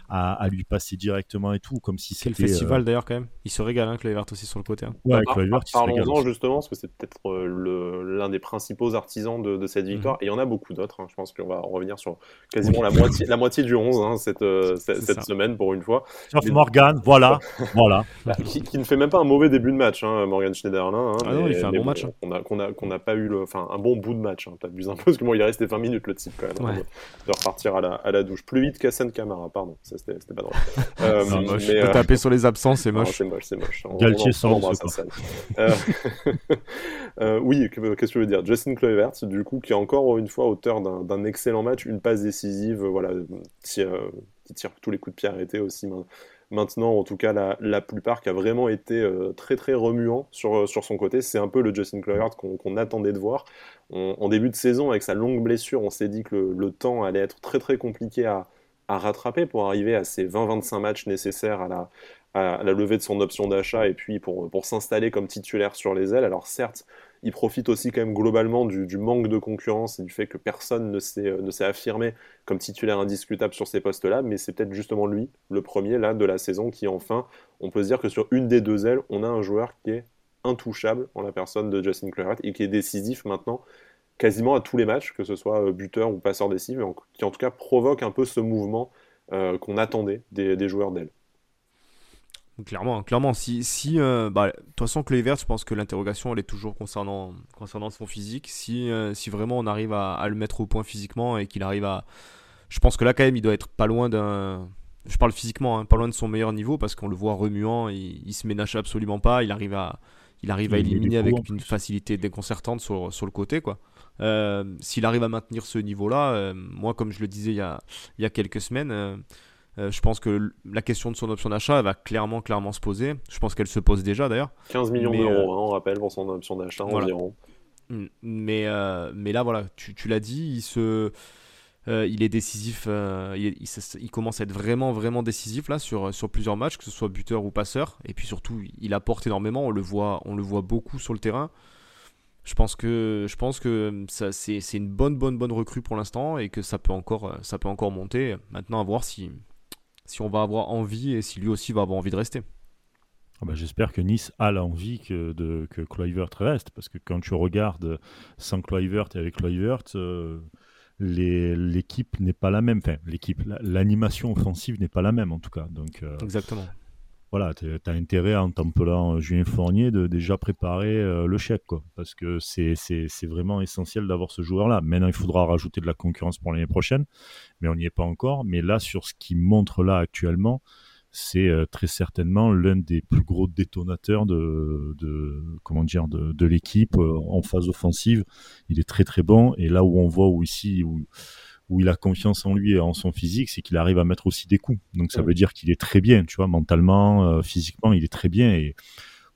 à, à lui passer directement et tout. Comme si Quel c'était. festival euh, d'ailleurs quand même. Il se régale hein, Kluivert aussi sur le côté. hein. Ouais, Par- Kluivert, il se régale Parlons-en aussi. justement, parce que c'est peut-être euh, l'un des principaux artisans de, de cette victoire, et il y en a beaucoup d'autres. hein. Je pense qu'on va en revenir sur quasiment la, moitié, la moitié du 11 hein, cette, euh, cette, semaine pour une fois, Sauf Mais- Morgan, voilà. *laughs* voilà. Qui, qui ne fait même pas un mauvais début de match, hein, Morgan Schneiderlin. hein, Ah non, il fait un bon match, hein. On a, qu'on a, qu'on n'a pas eu le, enfin, un bon bout de match. Hein, T'abuses un peu, parce que bon, il est resté 20 minutes le type quand même, hein, Ouais. de, de repartir à la, à la douche. Plus vite qu'Hassan Kamara, pardon. C'est c'était pas drôle. *laughs* Euh, moche. Mais, taper sur les absents, c'est moche. C'est moche, c'est moche. Galtier sans *laughs* Oui, qu'est-ce que je veux dire? Justin Kluivert, du coup, qui est encore une fois auteur d'un excellent match, une passe décisive, voilà, qui, qui tire tous les coups de pied arrêtés aussi maintenant, en tout cas la, plupart, qui a vraiment été euh, très très remuant sur, euh, sur son côté. C'est un peu le Justin Kluivert qu'on attendait de voir. en début de saison, avec sa longue blessure, on s'est dit que le, temps allait être très très compliqué à, rattraper pour arriver à ces 20-25 matchs nécessaires à la, à la levée de son option d'achat et puis pour, pour s'installer comme titulaire sur les ailes. Alors certes, il profite aussi quand même globalement du, manque de concurrence et du fait que personne ne s'est, euh, ne s'est affirmé comme titulaire indiscutable sur ces postes-là, mais c'est peut-être justement lui, le premier là de la saison, qui enfin, on peut se dire que sur une des deux ailes, on a un joueur qui est intouchable en la personne de Justin Claret et qui est décisif maintenant quasiment à tous les matchs, que ce soit euh, buteur ou passeur décisif, qui en tout cas provoque un peu ce mouvement euh, qu'on attendait des, des joueurs d'aile. Clairement, clairement. Si, si euh, bah, de toute façon, Kluivert, je pense que l'interrogation, elle est toujours concernant, concernant son physique. Si, euh, si vraiment on arrive à, le mettre au point physiquement et qu'il arrive à. Je pense que là, quand même, il doit être pas loin d'un. Je parle physiquement, hein, pas loin de son meilleur niveau parce qu'on le voit remuant, il, il se ménage absolument pas, il arrive à, il arrive à éliminer avec une facilité déconcertante sur, sur le côté. quoi. Euh, s'il arrive à maintenir ce niveau-là, moi, comme je le disais il y a, il y a quelques semaines euh, je pense que la question de son option d'achat va clairement, clairement se poser. Je pense qu'elle se pose déjà d'ailleurs. 15 millions d'euros, euh, hein, on rappelle, pour son option d'achat environ. Mm. Mais, euh, mais là, voilà, tu, tu l'as dit, il, se, il est décisif, il, il, commence à être vraiment, vraiment décisif là sur, sur plusieurs matchs, que ce soit buteur ou passeur. Et puis surtout, il apporte énormément, on le voit, on le voit beaucoup sur le terrain. Je pense que, je pense que ça, c'est, c'est une bonne, bonne, bonne recrue pour l'instant et que ça peut encore, ça peut encore monter. Maintenant, à voir si, si on va avoir envie et si lui aussi va avoir envie de rester. Ah bah, j'espère que Nice a l'envie que, de, que Kluivert reste, parce que quand tu regardes sans Kluivert et avec Kluivert, euh, l'équipe n'est pas la même. Enfin, l'équipe, l'animation offensive n'est pas la même en tout cas. Donc, euh, Exactement voilà, tu as intérêt en templant Julien Fournier de déjà préparer euh, le chèque, parce que c'est vraiment essentiel d'avoir ce joueur-là. Maintenant, il faudra rajouter de la concurrence pour l'année prochaine, mais on n'y est pas encore. Mais là, sur ce qu'il montre là actuellement, c'est euh, très certainement l'un des plus gros détonateurs de, de de, l'équipe euh, en phase offensive. Il est très très bon et là où on voit où ici où où il a confiance en lui et en son physique, c'est qu'il arrive à mettre aussi des coups. Donc ça veut dire qu'il est très bien, tu vois, mentalement, euh, physiquement, il est très bien. Et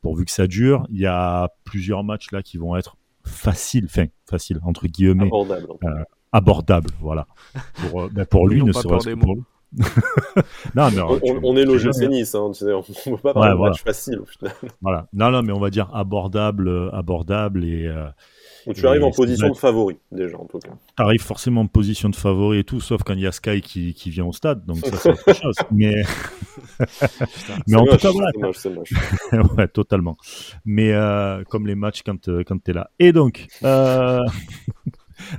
pourvu que ça dure, il y a plusieurs matchs là qui vont être faciles, enfin faciles entre guillemets, abordables, euh, abordable, voilà. Pour, euh, ben pour lui, ne serait-ce que pour lui. *laughs* non, mais, on, est logé Nice, hein, tu sais, on ne peut pas parler de match facile au final. Voilà. Non, non, mais on va dire abordable, abordable et, tu arrives en position de favori, déjà, en tout cas. Tu arrives forcément en position de favori et tout, sauf quand il y a Sky qui, qui vient au stade, donc ça, c'est autre chose. *laughs* Mais, *laughs* mais en tout cas, voilà. C'est moche, c'est moche. *laughs* ouais, totalement. Mais euh, comme les matchs quand, euh, quand tu es là. Et donc, euh...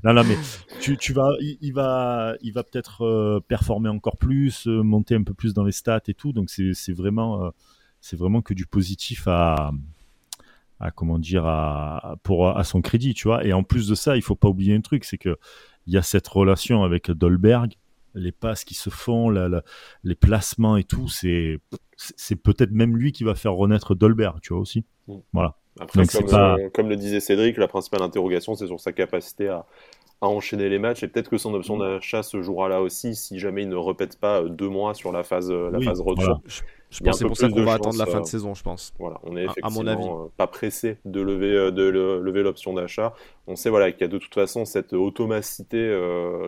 non, non, mais tu, tu vas, il, va, il va peut-être euh, performer encore plus, monter un peu plus dans les stats et tout, donc c'est vraiment, c'est vraiment que du positif à à comment dire à, pour à son crédit, tu vois. Et en plus de ça, il faut pas oublier un truc, c'est que il y a cette relation avec Dolberg, les passes qui se font, les placements et tout, c'est c'est peut-être même lui qui va faire renaître Dolberg, tu vois aussi. Mm. Voilà. Après, comme, comme, le disait Cédric, la principale interrogation, c'est sur sa capacité à, à enchaîner les matchs et peut-être que son option mm. d'achat se jouera là aussi si jamais il ne répète pas deux mois sur la phase, la phase retour. Je pense que c'est pour ça qu'on va attendre la fin de euh, saison, je pense. Voilà, on est effectivement euh, pas pressé de lever, euh, de lever l'option d'achat. On sait voilà, qu'il y a de toute façon cette automacité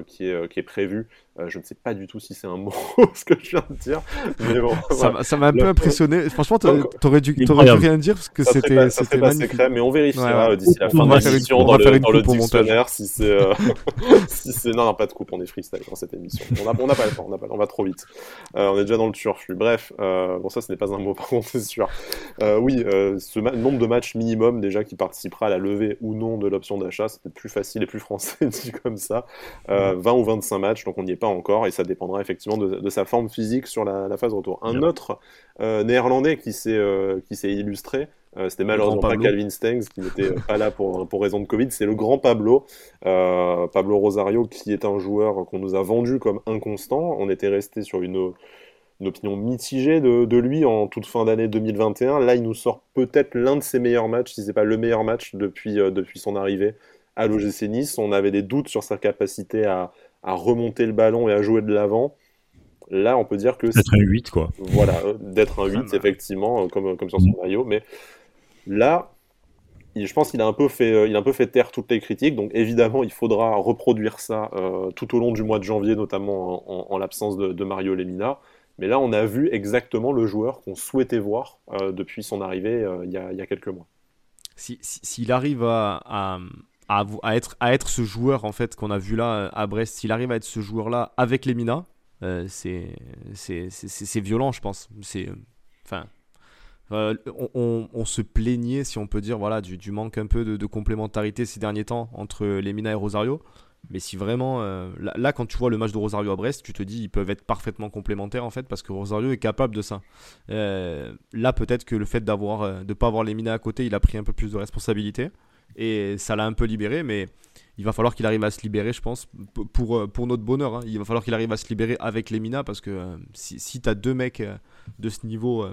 qui, est, qui est prévue. Je ne sais pas du tout si c'est un *laughs* mot ce que je viens de dire. Mais bon, ça m'a un peu impressionné. Franchement, t'aurais dû, dû rien dire parce que c'était pas secret, mais on vérifiera d'ici la fin de l'émission dans, le, dans le dictionnaire si c'est. *laughs* si non, non, pas de coupe, on est freestyle dans cette émission. On n'a on a pas le temps, on, a pas, on va trop vite. on est déjà dans le turfu. Bref. Euh, bon, ça, ce n'est pas un mot, *laughs* par contre, c'est sûr. Euh, oui, euh, ce nombre de matchs minimum, déjà, qui participera à la levée ou non de l'option d'achat, c'est plus facile et plus français dit comme ça. 20 ou 25 matchs, donc on n'y est pas encore, et ça dépendra effectivement de, sa forme physique sur la, phase retour. Un autre néerlandais qui s'est illustré, C'était malheureusement pas Calvin Stengs qui n'était pas là pour, pour raison de Covid. C'est le grand Pablo, Pablo Rosario, qui est un joueur qu'on nous a vendu comme inconstant. On était resté sur une, une opinion mitigée de, de, lui en toute fin d'année 2021. Là, il nous sort peut-être l'un de ses meilleurs matchs, si c'est pas le meilleur match depuis, depuis son arrivée à l'OGC Nice. On avait des doutes sur sa capacité à, à remonter le ballon et à jouer de l'avant. Là, on peut dire que. D'être un 8, quoi. Voilà, euh, d'être un 8, effectivement, euh, comme, comme sur son mm. maillot. Mais là, je pense qu'il a, un peu fait, euh, il a un peu fait taire toutes les critiques. Donc, évidemment, il faudra reproduire ça tout au long du mois de janvier, notamment en, l'absence de, Mario Lemina. Mais là, on a vu exactement le joueur qu'on souhaitait voir depuis son arrivée il y, a, quelques mois. S'il si, arrive à, à, être, à être ce joueur en fait qu'on a vu là à Brest, s'il arrive à être ce joueur-là avec les Minas, euh, c'est violent, je pense. C'est enfin. Euh, on, se plaignait, si on peut dire, voilà, du, manque un peu de, complémentarité ces derniers temps entre les Minas et Rosario. Mais si vraiment, euh, là, quand tu vois le match de Rosario à Brest, tu te dis ils peuvent être parfaitement complémentaires en fait, parce que Rosario est capable de ça. là, peut-être que le fait d'avoir, de pas avoir les Minas à côté, il a pris un peu plus de responsabilité et ça l'a un peu libéré, mais il va falloir qu'il arrive à se libérer, je pense, pour, euh, pour notre bonheur. Hein. Il va falloir qu'il arrive à se libérer avec les Mina parce que euh, si, si tu as deux mecs euh, de ce niveau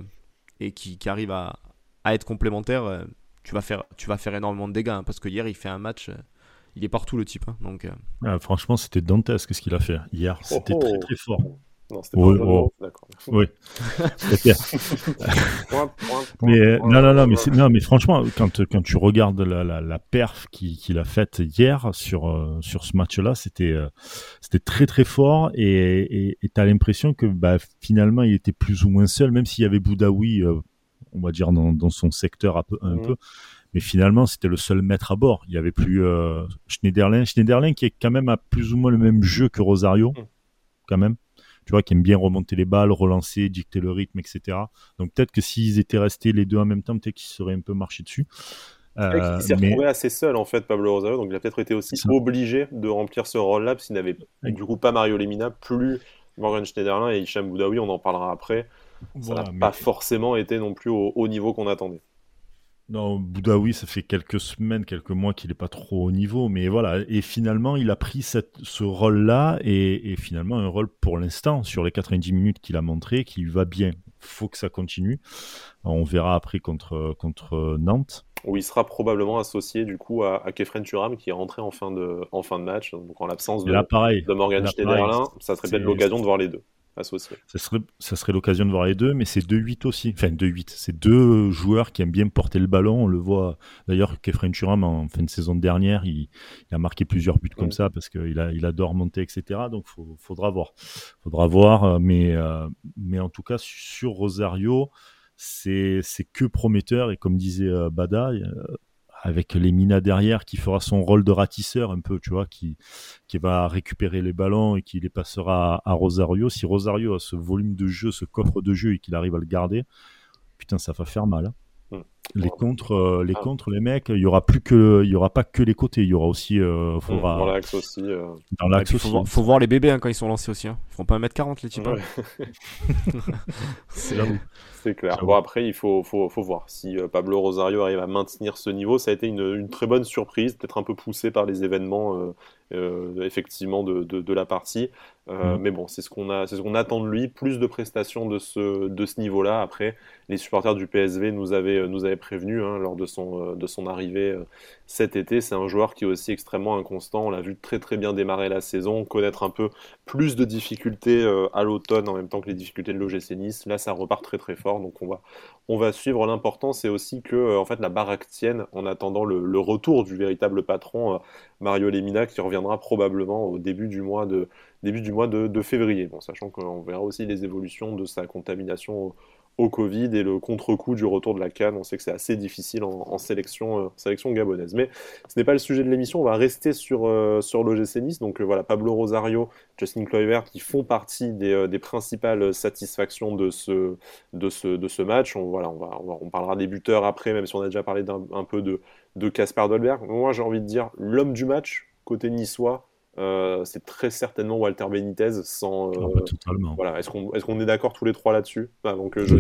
et qui, qui, arrivent à, à être complémentaires, tu, vas faire, tu vas faire énormément de dégâts. Hein, parce que hier, il fait un match. il est partout le type. Hein. donc, ah, franchement, c'était dantesque ce qu'il a fait hier. C'était très très fort. Non, c'était oui, oh. d'accord. Oui. *laughs* mais non, non, non, mais non, mais franchement, quand, quand tu regardes la, la, la perf qu'il a faite hier sur euh, sur ce match-là, c'était euh, c'était très très fort et et t'as l'impression que bah, finalement il était plus ou moins seul, même s'il y avait Boudaoui, euh, on va dire dans, dans son secteur un peu. Un mhm. peu mais finalement c'était le seul maître à bord. Il y avait plus euh, Schneiderlin, Schneiderlin qui est quand même à plus ou moins le même jeu que Rosario, mhm. quand même tu vois, qui aime bien remonter les balles, relancer, dicter le rythme, etc. Donc peut-être que s'ils étaient restés les deux en même temps, peut-être qu'ils seraient un peu marché dessus. Euh, il s'est retrouvé assez seul en fait, Pablo Rosario, donc il a peut-être été aussi obligé de remplir ce rôle-là, parce qu'il n'avait du coup pas Mario Lemina, plus Morgan Schneiderlin et Hicham Boudaoui, on en parlera après. Ça n'a pas forcément été non plus au haut niveau qu'on attendait. Non, Boudaoui, ça fait quelques semaines, quelques mois qu'il n'est pas trop au niveau, mais voilà. Et finalement, il a pris cette, ce rôle-là, et, finalement, un rôle pour l'instant, sur les 90 minutes qu'il a montré, qui va bien. faut que ça continue. On verra après contre, contre Nantes. Où il sera probablement associé du coup à, à Kefren Turam qui est rentré en fin de, en fin de match, donc en l'absence de, de Morgan Schneiderlin. Ça serait peut-être l'occasion de voir les deux. Ça serait, ça serait l'occasion de voir les deux, mais c'est 2-8 aussi. Enfin, 2-8. C'est deux joueurs qui aiment bien porter le ballon. On le voit d'ailleurs, Kefren Turam, en fin de saison dernière, il, a marqué plusieurs buts comme ça parce qu'il a, il adore monter, etc. Donc, il faudra voir. faudra voir. Euh, mais, euh, mais en tout cas, sur Rosario, c'est que prometteur. Et comme disait euh, Bada, avec Lemina derrière qui fera son rôle de ratisseur un peu, tu vois, qui, qui va récupérer les ballons et qui les passera à, Rosario. Si Rosario a ce volume de jeu, ce coffre de jeu et qu'il arrive à le garder, putain, ça va faire mal. Hein. Les contre, euh, les ah. contre, les mecs, il y aura plus que, il y aura pas que les côtés, il y aura aussi, euh, faudra. Dans l'axe aussi. Euh. Dans l'axe aussi. Faut voir, les bébés hein, quand ils sont lancés aussi. Hein. Ils font pas 1m40 les types. Hein. c'est là *laughs* *laughs* C'est clair. Bon après, il faut, faut, faut voir si Pablo Rosario arrive à maintenir ce niveau. Ça a été une, une très bonne surprise, peut-être un peu poussé par les événements euh, effectivement de, de, la partie. Euh, mm. Mais bon, c'est ce qu'on a, c'est ce qu'on attend de lui, plus de prestations de ce, de ce niveau-là. Après, les supporters du PSV nous avaient, nous avaient prévenu hein, lors de son, de son arrivée euh, cet été. C'est un joueur qui est aussi extrêmement inconstant. On l'a vu très très bien démarrer la saison, connaître un peu plus de difficultés à l'automne en même temps que les difficultés de l'OGC Nice. Là, ça repart très très fort. Donc on va, on va suivre. L'important, c'est aussi que en fait la baraque tienne en attendant le, le retour du véritable patron Mario Lemina qui reviendra probablement au début du mois de, début du mois de, février. Bon, sachant qu'on verra aussi les évolutions de sa contamination au, Covid et le contre-coup du retour de la Cannes. On sait que c'est assez difficile en, sélection, euh, sélection gabonaise. Mais ce n'est pas le sujet de l'émission. On va rester sur, euh, sur l'OGC Nice. Donc euh, voilà, Pablo Rosario, Justin Kluivert qui font partie des, des, principales satisfactions de ce, de ce, de ce match. On, voilà, on, va, on, parlera des buteurs après, même si on a déjà parlé d'un un peu de de Casper Dolberg. Moi, j'ai envie de dire l'homme du match, côté niçois, euh, c'est très certainement Walter Benitez sans. Ah bah, totalement. Voilà. Est-ce qu'on est, d'accord tous les trois là-dessus? Donc je,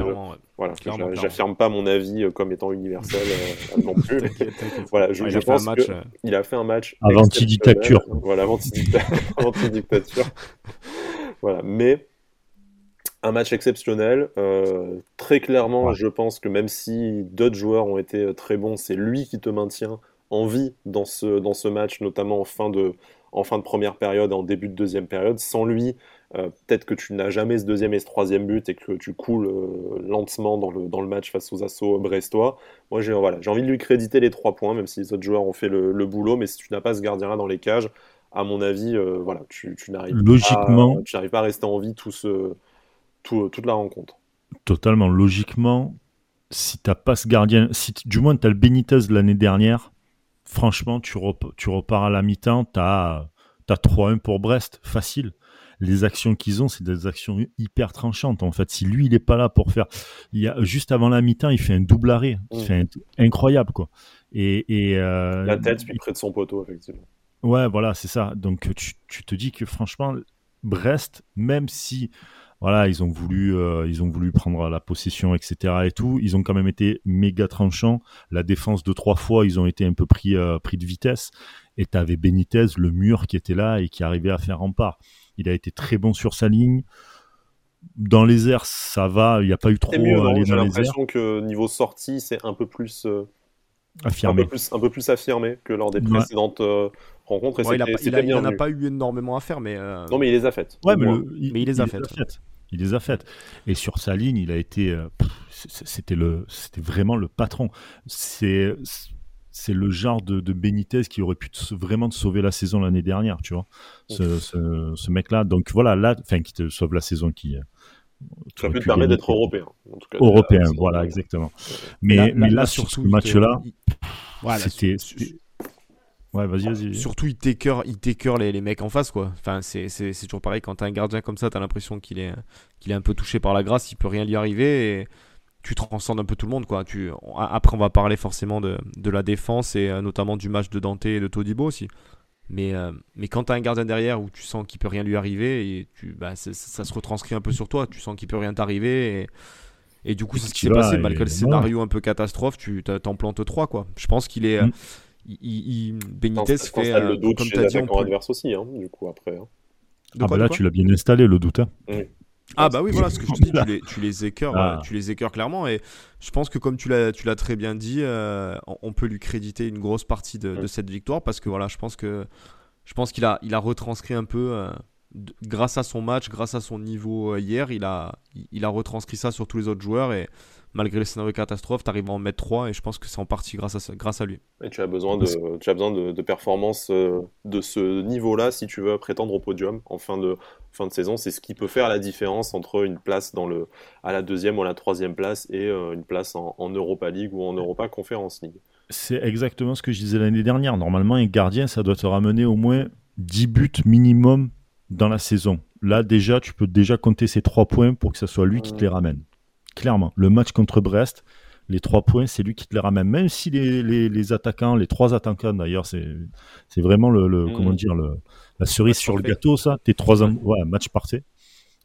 voilà, j'affirme pas mon avis comme étant universel *laughs* non plus. voilà, je, pense qu'il a fait un match. Avant-dictature. Voilà, avant-dictature. *laughs* voilà, mais un match exceptionnel. Euh, très clairement, je pense que même si d'autres joueurs ont été euh, très bons, c'est lui qui te maintient en vie dans ce, dans ce match, notamment en fin, de, en fin de première période, en début de deuxième période. Sans lui, euh, peut-être que tu n'as jamais ce deuxième et ce troisième but et que tu coules lentement dans le, dans le match face aux assauts brestois. Moi, j'ai voilà, envie de lui créditer les trois points, même si les autres joueurs ont fait le, le boulot. Mais si tu n'as pas ce gardien-là dans les cages, à mon avis, voilà, tu, tu n'arrives pas, pas à rester en vie tout ce toute la rencontre. Totalement. Logiquement, si t'as pas ce gardien, si du moins tu as le Benitez l'année dernière, franchement, tu, tu repars à la mi-temps, tu as, 3-1 pour Brest, facile. Les actions qu'ils ont, c'est des actions hyper tranchantes. En fait, si lui, il est pas là pour faire. Il y a, juste avant la mi-temps, il fait un double arrêt. Il mm. fait incroyable, quoi. Et, euh, la tête, puis près de son poteau, effectivement. Ouais, voilà, c'est ça. Donc, tu, tu, te dis que franchement, Brest, même si voilà, ils ont voulu, euh, ils ont voulu prendre la possession, etc. et tout. Ils ont quand même été méga tranchants. La défense de trois fois, ils ont été un peu pris, euh, pris de vitesse. Et tu avais Benitez, le mur qui était là et qui arrivait à faire rempart. Il a été très bon sur sa ligne. Dans les airs, ça va. Il n'y a pas eu trop. J'ai l'impression que niveau sortie, c'est un peu plus. Euh, affirmé. Un peu, plus, un peu plus affirmé que lors des précédentes rencontres. il n'en a, pas eu énormément à faire, mais. Non, mais il les a faites. Ouais, mais, il, les a faites il les a faites. Et sur sa ligne, il a été, euh, c'était le, c'était vraiment le patron. C'est, c'est le genre de, de, Benitez qui aurait pu vraiment te sauver la saison l'année dernière, tu vois. Ce, ce, mec-là. Donc voilà, là, enfin, qui te sauve la saison qui. Euh, ça peut te permettre d'être européen. européen, voilà, exactement. Mais, mais là, sur ce match-là, c'était Ouais, vas-y, vas-y. Surtout, il t'écœure, il les, les mecs en face, quoi. Enfin, c'est, toujours pareil. Quand t'as un gardien comme ça, t'as l'impression qu'il est, qu'il est un peu touché par la grâce, il peut rien lui arriver et tu transcendes un peu tout le monde, quoi. Tu, après, on va parler forcément de, de la défense et euh, notamment du match de Dante et de Todibo aussi. Mais, euh, mais quand t'as un gardien derrière où tu sens qu'il peut rien lui arriver et tu, bah, ça se retranscrit un peu sur toi. Tu sens qu'il peut rien t'arriver et. Et du coup, c'est ce qui s'est passé. Malgré le scénario un peu catastrophe, tu t'en plantes trois, quoi. Je pense qu'il est. Mm il, Benitez fait le doute comme tu as dit on adverse aussi hein, du coup après hein. ah bah là tu l'as bien installé le doute hein. ah bah oui voilà ce que je te dis tu *laughs* les, tu les écœures ah. euh, tu les écœures clairement et je pense que comme tu l'as tu l'as très bien dit euh, on peut lui créditer une grosse partie de, cette victoire parce que voilà je pense que je pense qu'il a il a retranscrit un peu euh, grâce à son match grâce à son niveau hier il a il a retranscrit ça sur tous les autres joueurs et malgré le scénario catastrophe, tu arrives à en mettre 3 et je pense que c'est en partie grâce à, grâce à lui. Et tu as besoin de, tu as besoin de, performances euh, de ce niveau-là si tu veux prétendre au podium en fin de, fin de saison. C'est ce qui peut faire la différence entre une place dans le, à la deuxième ou à la troisième place et euh, une place en, Europa League ou en Europa Conference League. C'est exactement ce que je disais l'année dernière. Normalement, un gardien, ça doit te ramener au moins 10 buts minimum dans la saison. Là, déjà, tu peux déjà compter ces 3 points pour que ce soit lui qui te les ramène. Clairement. Le match contre Brest, les trois points, c'est lui qui te les ramène. Même si les, les, attaquants, les trois attaquants d'ailleurs, c'est, c'est vraiment le, mm. comment dire, le, la cerise sur le gâteau, ça. Tes trois ouais, match parfait.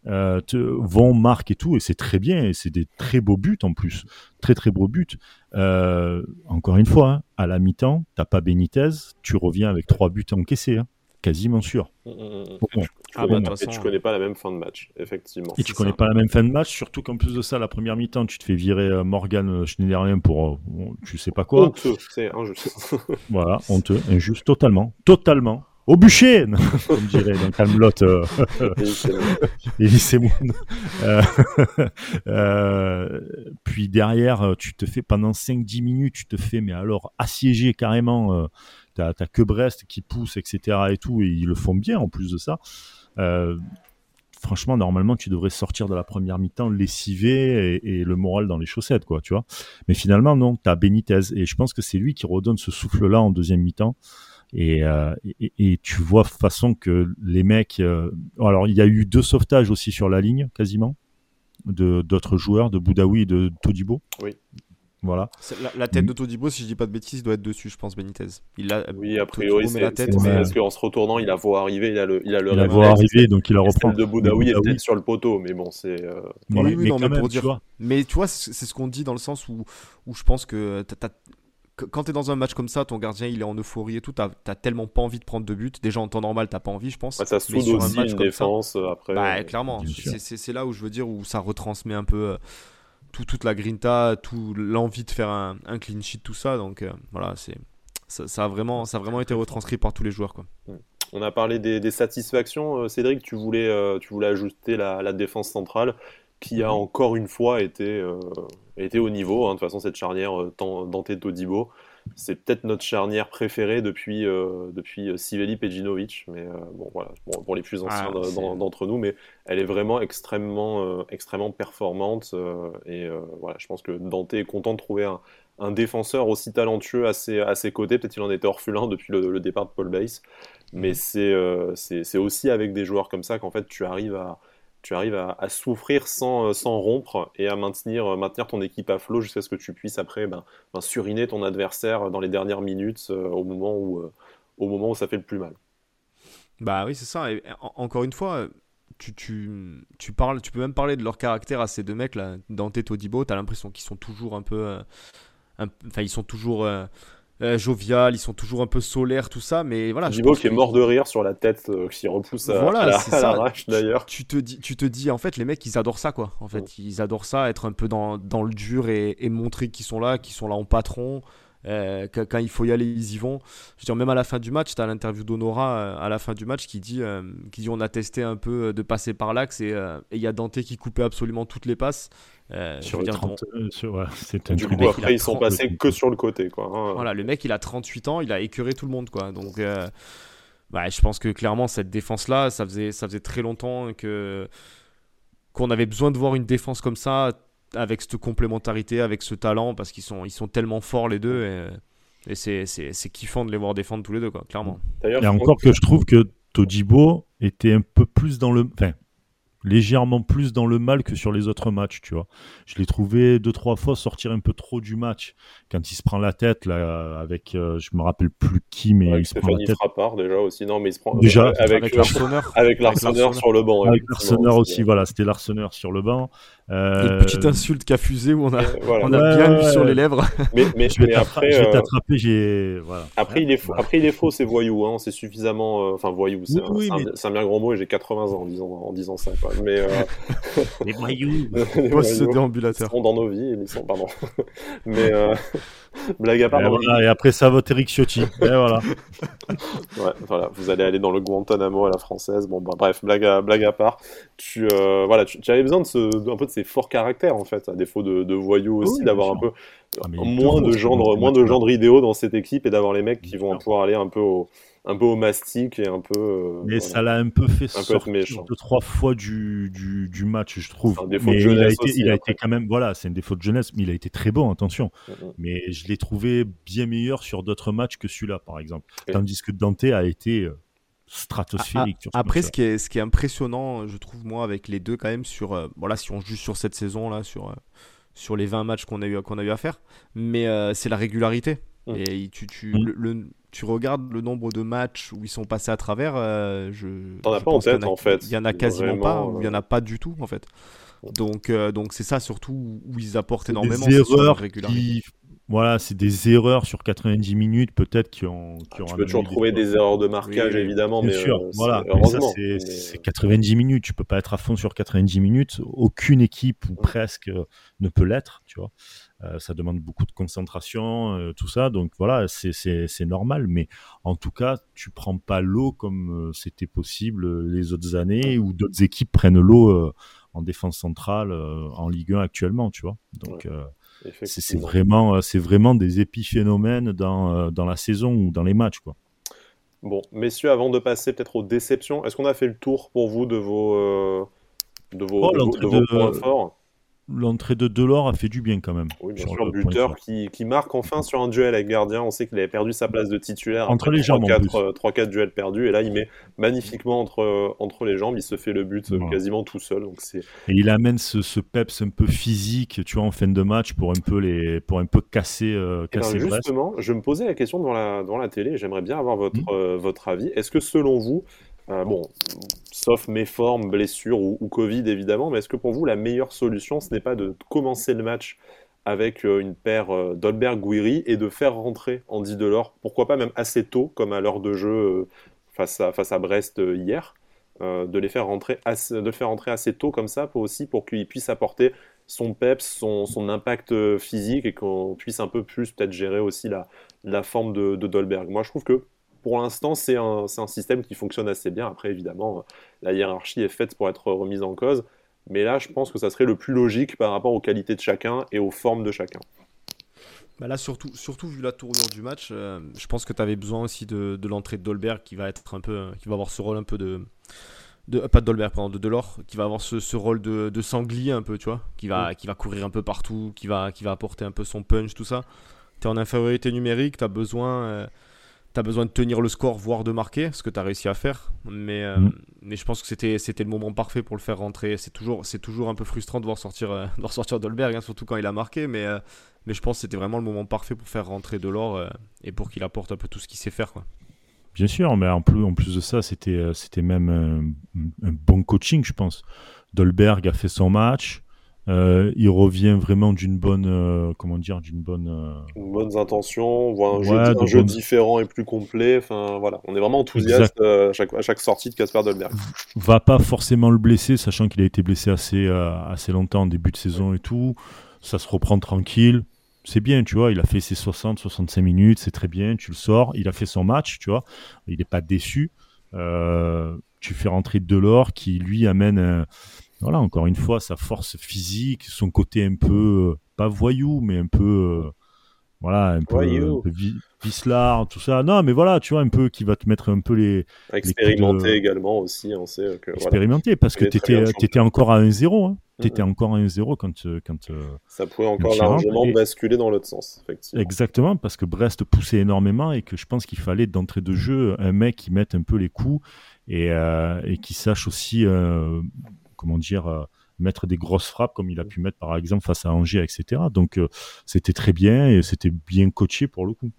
Euh, te, vont, marquent et tout, et c'est très bien, et c'est des très beaux buts en plus. Très très beaux buts. Euh, encore une fois, hein, à la mi-temps, t'as pas Benitez, tu reviens avec trois buts encaissés. Hein quasiment sûr. Mm, mm, mm, tu, ah bah, connais, pas la même fin de match, effectivement. Et tu connais pas la même fin de match, surtout qu'en plus de ça, la première mi-temps, tu te fais virer euh, Morgan euh, Schneiderlin pour euh, tu sais pas quoi. Honteux, c'est injuste. *laughs* voilà, honteux, injuste, totalement. Totalement. Au bûcher *laughs* Comme dirait dans Camelot. Euh... *laughs* euh, puis derrière, tu te fais pendant 5-10 minutes, tu te fais, mais alors, assiégé carrément t'as que Brest qui pousse, etc. et tout, et ils le font bien en plus de ça. Euh, franchement, normalement, tu devrais sortir de la première mi-temps lessivé et, le moral dans les chaussettes, quoi, tu. Mais finalement, non, t'as Benitez, et je pense que c'est lui qui redonne ce souffle-là en deuxième mi-temps. Et, euh, tu vois façon que les mecs. Euh, alors, il y a eu deux sauvetages aussi sur la ligne, quasiment, de d'autres joueurs, de Boudaoui et de Todibo. Oui. Voilà. La, tête de Todibo, si je dis pas de bêtises, doit être dessus, je pense, Benitez. Il a, oui, a priori, c'est parce qu'en se retournant, il a voit arriver, il a le, il a le il a voit arriver, donc il a reprend. Celle de Boudaoui est peut-être sur le poteau, mais bon, c'est. Euh... Oui, oui, non, mais, pour dire. Mais tu vois, c'est ce qu'on dit dans le sens où, où je pense que quand tu es dans un match comme ça, ton gardien il est en euphorie et tout, t'as as tellement pas envie de prendre de but. Déjà en temps normal, t'as pas envie, je pense. ça soude aussi une défense euh, après. Bah, clairement, c'est là où je veux dire où ça retransmet un peu euh, tout, toute la grinta, tout l'envie de faire un, clean sheet, tout ça. Donc euh, voilà, c'est ça, a vraiment, ça a vraiment été retranscrit par tous les joueurs. Quoi. On a parlé des, satisfactions. Cédric, tu voulais, tu voulais ajouter la, la défense centrale qui a mhm. encore une fois été, euh, été au niveau. Hein. De toute façon, cette charnière euh, Dante Todibo, c'est peut-être notre charnière préférée depuis, euh, depuis Sivelli Pejinovic. Mais bon, voilà, pour les plus anciens ah, d'entre nous, mais elle est vraiment extrêmement, extrêmement performante. et voilà, je pense que Dante est content de trouver un, un défenseur aussi talentueux à ses, à ses côtés. Peut-être qu'il en était orphelin depuis le, départ de Paul Bass. Mais mhm. c'est aussi avec des joueurs comme ça qu'en fait tu arrives à tu arrives à, souffrir sans, euh, sans, rompre et à maintenir, euh, maintenir ton équipe à flot jusqu'à ce que tu puisses après ben, ben, suriner ton adversaire dans les dernières minutes euh, au, moment où, au moment où ça fait le plus mal. Bah oui, c'est ça. Encore une fois, tu, tu, tu, parles, tu peux même parler de leur caractère à ces deux mecs là. Dante Todibo, tu as l'impression qu'ils sont toujours un peu. Enfin, ils sont toujours euh, jovial, ils sont toujours un peu solaires, tout ça, mais voilà. Jibo qui est mort de rire sur la tête, euh, qui repousse à, voilà, à l'arrache d'ailleurs. Tu te dis, tu te dis, en fait, les mecs, ils adorent ça, quoi. En fait, ils adorent ça, être un peu dans, dans le dur et, et montrer qu'ils sont là, qu'ils sont là en patron. Euh, quand il faut y aller, ils y vont. Je veux dire, même à la fin du match, tu as l'interview d'Honora euh, à la fin du match qui dit, qui dit on a testé un peu de passer par l'axe et il y a Dante qui coupait absolument toutes les passes. Euh, sur dire, 30, euh, c'est un du coup, après, ils sont passés que sur le côté. Quoi, hein. Voilà, le mec, il a 38 ans, il a écœuré tout le monde. Quoi. Donc, euh, bah, je pense que clairement, cette défense-là, ça faisait, ça faisait très longtemps que qu'on avait besoin de voir une défense comme ça, avec cette complémentarité, avec ce talent, parce qu'ils sont, ils sont tellement forts les deux. Et, et c'est kiffant de les voir défendre tous les deux, quoi, clairement. Et encore que je trouve que Todibo était un peu plus dans le. Enfin, légèrement plus dans le mal que sur les autres matchs, tu vois. Je l'ai trouvé deux trois fois sortir un peu trop du match quand il se prend la tête là avec euh, je me rappelle plus qui mais il se prend la tête. Frappard déjà aussi non mais il se prend déjà avec, avec l'arseneur *laughs* avec l'arseneur sur le banc. Avec l'arseneur aussi voilà, c'était l'arseneur sur le banc. Euh... Une petite insulte qui a fusé où on a, on a bien vu sur les lèvres. Mais, mais, je vais après, euh... t'attraper, j'ai voilà. Après il est faux, après il est faux, c'est voyou, hein, c'est suffisamment, euh, enfin voyou, c'est oui, un, mais... un, bien grand mot et j'ai 80 ans en disant en disant ça. Quoi. Mais euh... *laughs* les voyous, *laughs* les voyous, déambulateur. Ils sont dans nos vies, ils sont pardon. *laughs* mais euh... blague à part. Et, voilà, et après ça vote Eric Ciotti. et voilà. ouais, voilà, vous allez aller dans le Guantanamo à la française. Bon, bah, bref, blague à, blague à part. Tu, euh, voilà, tu, tu avais besoin de ce, un peu de ces forts caractères, en fait, à défaut de, de voyous aussi, oui, d'avoir un peu ah, moins, de gendre, moins de gendres idéaux dans cette équipe et d'avoir les mecs qui vont pouvoir aller un peu au, un peu au mastic et un peu. Euh, mais voilà. ça l'a un peu fait un sortir peu deux trois fois du, du, du match, je trouve. Un défaut mais de jeunesse il a été, aussi, il a été quand même, voilà, c'est un défaut de jeunesse, mais il a été très bon, attention. Mm -hmm. Mais je l'ai trouvé bien meilleur sur d'autres matchs que celui-là, par exemple. Tandis que Dante a été euh, stratosphérique. Après, ce qui, est, ce qui est impressionnant, je trouve, moi, avec les deux, quand même, sur. Euh, voilà, si on juge sur cette saison-là, sur, euh, sur les 20 matchs qu'on a, eu, qu'on a eu à faire, mais euh, c'est la régularité. Mmh. Et tu, tu, mmh. le, le, tu regardes le nombre de matchs où ils sont passés à travers, euh, je. T'en as pas en tête, en, en, fait. Il y en a quasiment Vraiment, pas, ou il y en a pas du tout, en fait. Donc, euh, donc c'est ça surtout où ils apportent énormément. Des erreurs qui voilà, c'est des erreurs sur 90 minutes peut-être qui ont. Qui ah, tu peux toujours trouver des, des, erreurs de marquage oui, évidemment, bien mais sûr, euh, voilà. Heureusement. C'est mais... 90 minutes, tu peux pas être à fond sur 90 minutes. Aucune équipe ou ouais. presque ne peut l'être, tu vois. Euh, ça demande beaucoup de concentration, euh, tout ça. Donc voilà, c'est normal. Mais en tout cas, tu prends pas l'eau comme euh, c'était possible les autres années où d'autres équipes prennent l'eau euh, en défense centrale en Ligue 1 actuellement, tu vois. Donc. Ouais. C'est vraiment, c'est vraiment des épiphénomènes dans, dans la saison ou dans les matchs, quoi. Bon, messieurs, avant de passer peut-être aux déceptions, est-ce qu'on a fait le tour pour vous de vos, euh, de vos, oh, de vos, de vos points forts? L'entrée de Delors a fait du bien quand même. Oui, bien sûr, buteur qui, qui, marque enfin sur un duel avec gardien. On sait qu'il avait perdu sa place de titulaire entre les jambes. 3-4 euh, duels perdus. Et là, il met magnifiquement entre, euh, entre les jambes. Il se fait le but euh, quasiment tout seul. Donc et il amène ce, ce, peps un peu physique, tu vois, en fin de match pour un peu, les, pour un peu casser, euh, eh ben, casser Justement, je me posais la question devant la, devant la télé. J'aimerais bien avoir votre, mmh. votre avis. Est-ce que selon vous, euh, bon, sauf méforme, blessure ou, Covid évidemment, mais est-ce que pour vous la meilleure solution, ce n'est pas de commencer le match avec euh, une paire euh, Dolberg-Guiri et de faire rentrer Andy Delors, pourquoi pas même assez tôt, comme à l'heure de jeu face, à, face à Brest hier, de les faire rentrer assez, de faire rentrer assez tôt comme ça, pour aussi pour qu'il puisse apporter son peps, son, son impact physique et qu'on puisse un peu plus peut-être gérer aussi la, la forme de, de Dolberg. Moi, je trouve que pour l'instant, c'est un, système qui fonctionne assez bien. Après, évidemment, la hiérarchie est faite pour être remise en cause. Mais là, je pense que ça serait le plus logique par rapport aux qualités de chacun et aux formes de chacun. Bah là, surtout, surtout vu la tournure du match, euh, je pense que tu avais besoin aussi de, l'entrée de Dolberg qui va être un peu, qui va avoir ce rôle un peu de, de pas de Dolberg, pardon, de Delors, qui va avoir ce, rôle de, de, sanglier un peu, tu vois, qui va, mm. qui va courir un peu partout, qui va, qui va apporter un peu son punch, tout ça. Tu es en infériorité numérique, tu as besoin. Euh, tu as besoin de tenir le score, voire de marquer, ce que tu as réussi à faire. Mais, euh, mm. mais je pense que c'était, c'était le moment parfait pour le faire rentrer. C'est toujours, c'est toujours un peu frustrant de voir sortir, euh, de voir sortir Dolberg, hein, surtout quand il a marqué. Mais, euh, mais je pense que c'était vraiment le moment parfait pour faire rentrer Delors et pour qu'il apporte un peu tout ce qu'il sait faire. Quoi. Bien sûr, mais en plus, en plus de ça, c'était, c'était même un, un, bon coaching, je pense. Dolberg a fait son match. Euh, il revient vraiment d'une bonne, euh, comment dire, d'une bonne, euh... bonnes intentions, voit un jeu, différent et plus complet. Enfin voilà, on est vraiment enthousiaste euh, à chaque, à, chaque, sortie de Casper Dolberg. Va pas forcément le blesser, sachant qu'il a été blessé assez, assez longtemps en début de saison et tout. Ça se reprend tranquille. C'est bien, tu vois. Il a fait ses 60, 65 minutes, c'est très bien. Tu le sors. Il a fait son match, tu vois. Il n'est pas déçu. tu fais rentrer Delors qui lui amène voilà, encore une fois, sa force physique, son côté un peu, euh, pas voyou, mais un peu, euh, voilà, un peu, un tout ça. Non, mais voilà, tu vois, un peu qui va te mettre un peu les. Expérimenter également aussi, on sait que. Expérimenter, parce que tu étais, encore à 1-0. Hein. Tu étais encore à 1-0 quand. Euh, quand ça pouvait encore largement basculer dans l'autre sens, effectivement. Exactement, parce que Brest poussait énormément et que je pense qu'il fallait d'entrée de jeu un mec qui mette un peu les coups et, et qui sache aussi comment dire, euh, mettre des grosses frappes comme il a pu mettre par exemple face à Angers, etc. Donc euh, c'était très bien et c'était bien coaché pour le coup.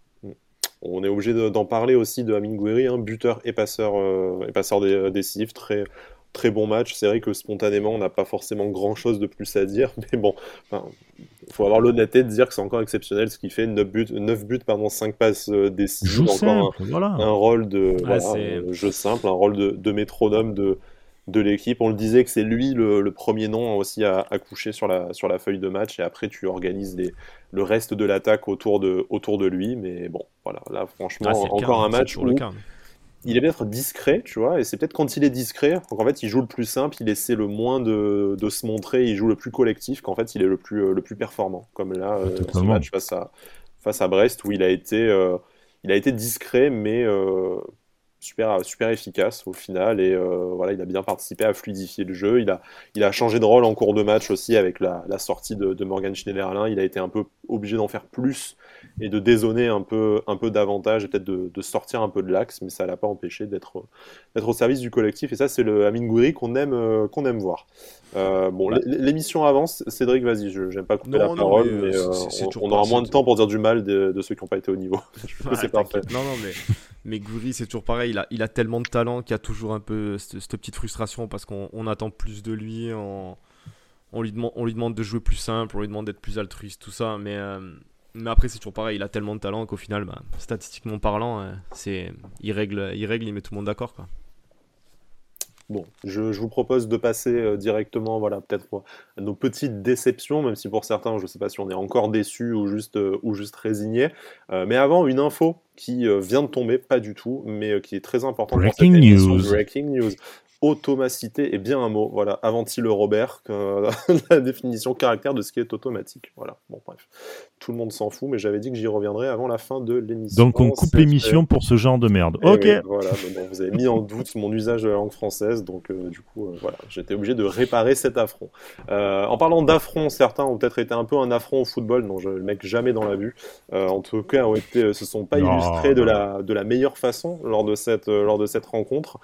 On est obligé d'en parler aussi de Amin Gouiri, hein, buteur et passeur, euh, et passeur décisif, très, très bon match. C'est vrai que spontanément, on n'a pas forcément grand chose de plus à dire, *laughs* mais bon, il faut avoir l'honnêteté de dire que c'est encore exceptionnel ce qu'il fait 9 buts, 9 buts pardon, 5 passes décisives, encore un, rôle de jeu simple, un rôle de, de métronome de, de l'équipe. On le disait que c'est lui le, premier nom aussi à, coucher sur la, sur la feuille de match et après tu organises le reste de l'attaque autour de, autour de lui. Mais bon, voilà, là franchement, ah, encore un match où il est peut-être discret, tu vois, et c'est peut-être quand il est discret, qu'en fait il joue le plus simple, il essaie le moins de, se montrer, il joue le plus collectif, qu'en fait il est le plus, le plus performant. Comme là, euh, ce match face à, face à Brest où il a été, euh, il a été discret, mais euh, super, super efficace au final et euh, voilà, il a bien participé à fluidifier le jeu. Il a, il a changé de rôle en cours de match aussi avec la, sortie de, Morgan Schneiderlin. Il a été un peu obligé d'en faire plus et de dézoner un peu, un peu davantage et peut-être de, sortir un peu de l'axe, mais ça l'a pas empêché d'être, au service du collectif. Et ça, c'est le Amin Gouiri qu'on aime, euh, qu'on aime voir. Euh, bon, l'émission avance. Cédric, vas-y, je n'aime pas couper la parole, mais, on, aura moins de temps pour dire du mal de, ceux qui n'ont pas été au niveau. *laughs* *laughs* c'est parfait. Non, non, mais mais Gouiri, c'est toujours pareil. Il a, tellement de talent qu'il y a toujours un peu cette, petite frustration parce qu'on attend plus de lui. On, lui demande, de jouer plus simple, on lui demande d'être plus altruiste, tout ça. Mais, euh, après, c'est toujours pareil. Il a tellement de talent qu'au final, bah, statistiquement parlant, euh, il, règle, il met tout le monde d'accord. Bon, je, vous propose de passer euh, directement, voilà, peut-être à nos petites déceptions, même si pour certains, je ne sais pas si on est encore déçu ou juste, euh, ou juste résigné. Euh, mais avant, une info qui vient de tomber, pas du tout, mais qui est très importante. Breaking news. Breaking news. Automacité est bien un mot. Voilà, Avanti le Robert, *laughs* la définition caractère de ce qui est automatique. Voilà, bon, bref. Tout le monde s'en fout, mais j'avais dit que j'y reviendrai avant la fin de l'émission. Donc on coupe l'émission pour ce genre de merde. Eh ok. oui, voilà, vous avez mis en doute mon usage de la langue française, donc euh, du coup, euh, voilà, j'étais obligé de réparer cet affront. Euh, en parlant d'affront, certains ont peut-être été un peu un affront au football, non, je le mec jamais dans la vue. en tout cas, ont été, se sont pas Non, illustrés de la, de la meilleure façon lors de cette, lors de cette rencontre.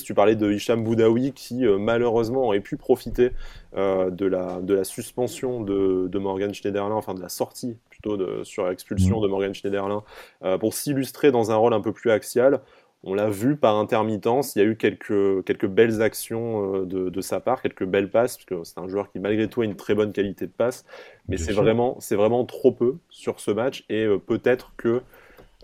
Tu parlais de Hicham Boudaoui qui malheureusement aurait pu profiter euh, de, la, de la suspension de, de Morgan Schneiderlin, enfin de la sortie plutôt de, sur expulsion Mhm. de Morgan Schneiderlin, euh, pour s'illustrer dans un rôle un peu plus axial. On l'a vu par intermittence, il y a eu quelques, quelques belles actions euh, de, de sa part, quelques belles passes, parce que c'est un joueur qui malgré tout a une très bonne qualité de passe, mais c'est vraiment, vraiment trop peu sur ce match, et euh, peut-être que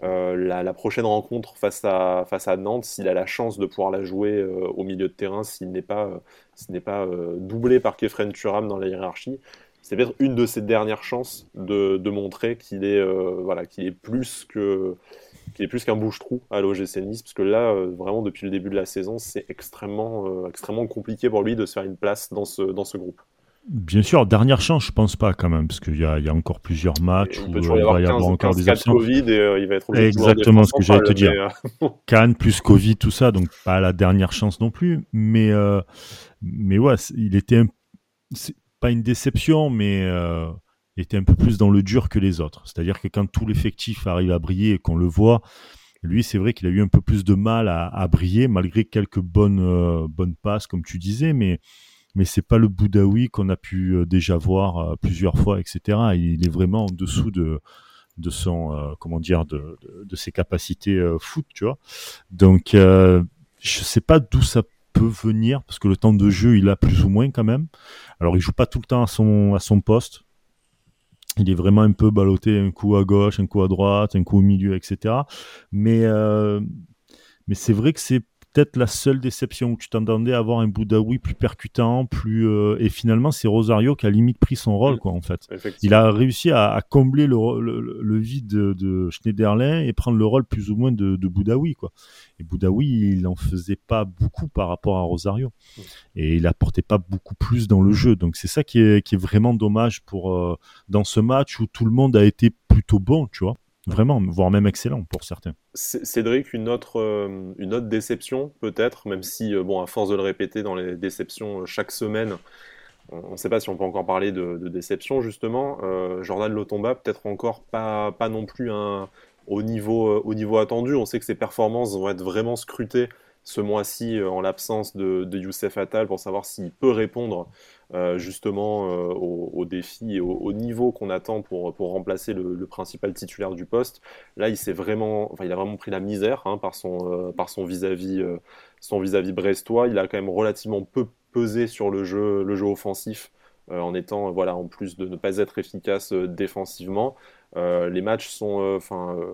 euh, la, prochaine rencontre face à, face à Nantes, s'il a la chance de pouvoir la jouer euh, au milieu de terrain, s'il n'est pas, euh, n'est pas doublé par Kefren Turam dans la hiérarchie, c'est peut-être une de ses dernières chances de, de montrer qu'il est, voilà, est plus que est plus qu'un bouche-trou à l'OGC Nice, parce que là, vraiment, depuis le début de la saison, c'est extrêmement, extrêmement compliqué pour lui de se faire une place dans ce, dans ce groupe. Bien sûr, dernière chance, je pense pas quand même, parce qu'il y, a- il y a encore plusieurs matchs où il euh, il va y 15, avoir encore 15 des absents. Covid et euh, il va être Exactement ce que j'allais te dire. mais, *laughs* Cannes plus Covid, tout ça, donc pas la dernière chance non plus. Mais, euh, mais ouais, il était un- pas une déception, mais euh, il était un peu plus dans le dur que les autres. C'est-à-dire que quand tout l'effectif arrive à briller et qu'on le voit, lui, c'est vrai qu'il a eu un peu plus de mal à, à briller, malgré quelques bonnes, bonnes passes, comme tu disais, mais, mais c'est pas le Boudaoui qu'on a pu euh, déjà voir euh, plusieurs fois, etc. Il est vraiment en dessous de, de son, euh, comment dire, de, de, ses capacités foot, tu vois. Donc, euh, je sais pas d'où ça peut venir, parce que le temps de jeu, il a plus ou moins quand même. Alors, il joue pas tout le temps à son, à son poste. Il est vraiment un peu ballotté, un coup à gauche, un coup à droite, un coup au milieu, etc. Mais, mais c'est vrai que c'est peut-être la seule déception où tu t'entendais avoir un Boudaoui plus percutant, plus euh, et finalement c'est Rosario qui a limite pris son rôle quoi en fait. Il a réussi à, à combler le, ro- le, le vide de, de Schneiderlin et prendre le rôle plus ou moins de, de Boudaoui quoi. Et Boudaoui il en faisait pas beaucoup par rapport à Rosario. Et il apportait pas beaucoup plus dans le jeu. Donc c'est ça qui est, qui est vraiment dommage pour euh, dans ce match où tout le monde a été plutôt bon tu vois vraiment voire même excellent pour certains. Cédric, une autre, euh, une autre déception peut-être, même si, euh, bon, à force de le répéter dans les déceptions euh, chaque semaine, on ne sait pas si on peut encore parler de, déception justement. Jordan Lotomba, peut-être encore pas, pas non plus un, au, niveau, au niveau attendu. On sait que ses performances vont être vraiment scrutées ce mois-ci en l'absence de, de Youssef Attal pour savoir s'il peut répondre euh, justement euh, aux défis et au, au niveau qu'on attend pour, pour remplacer le, principal titulaire du poste. Là, il vraiment, enfin, il a vraiment pris la misère hein, par son euh, par son vis-à-vis vis-à-vis brestois. Il a quand même relativement peu pesé sur le jeu le jeu offensif en étant voilà en plus de ne pas être efficace défensivement. Euh, les matchs sont euh, enfin euh,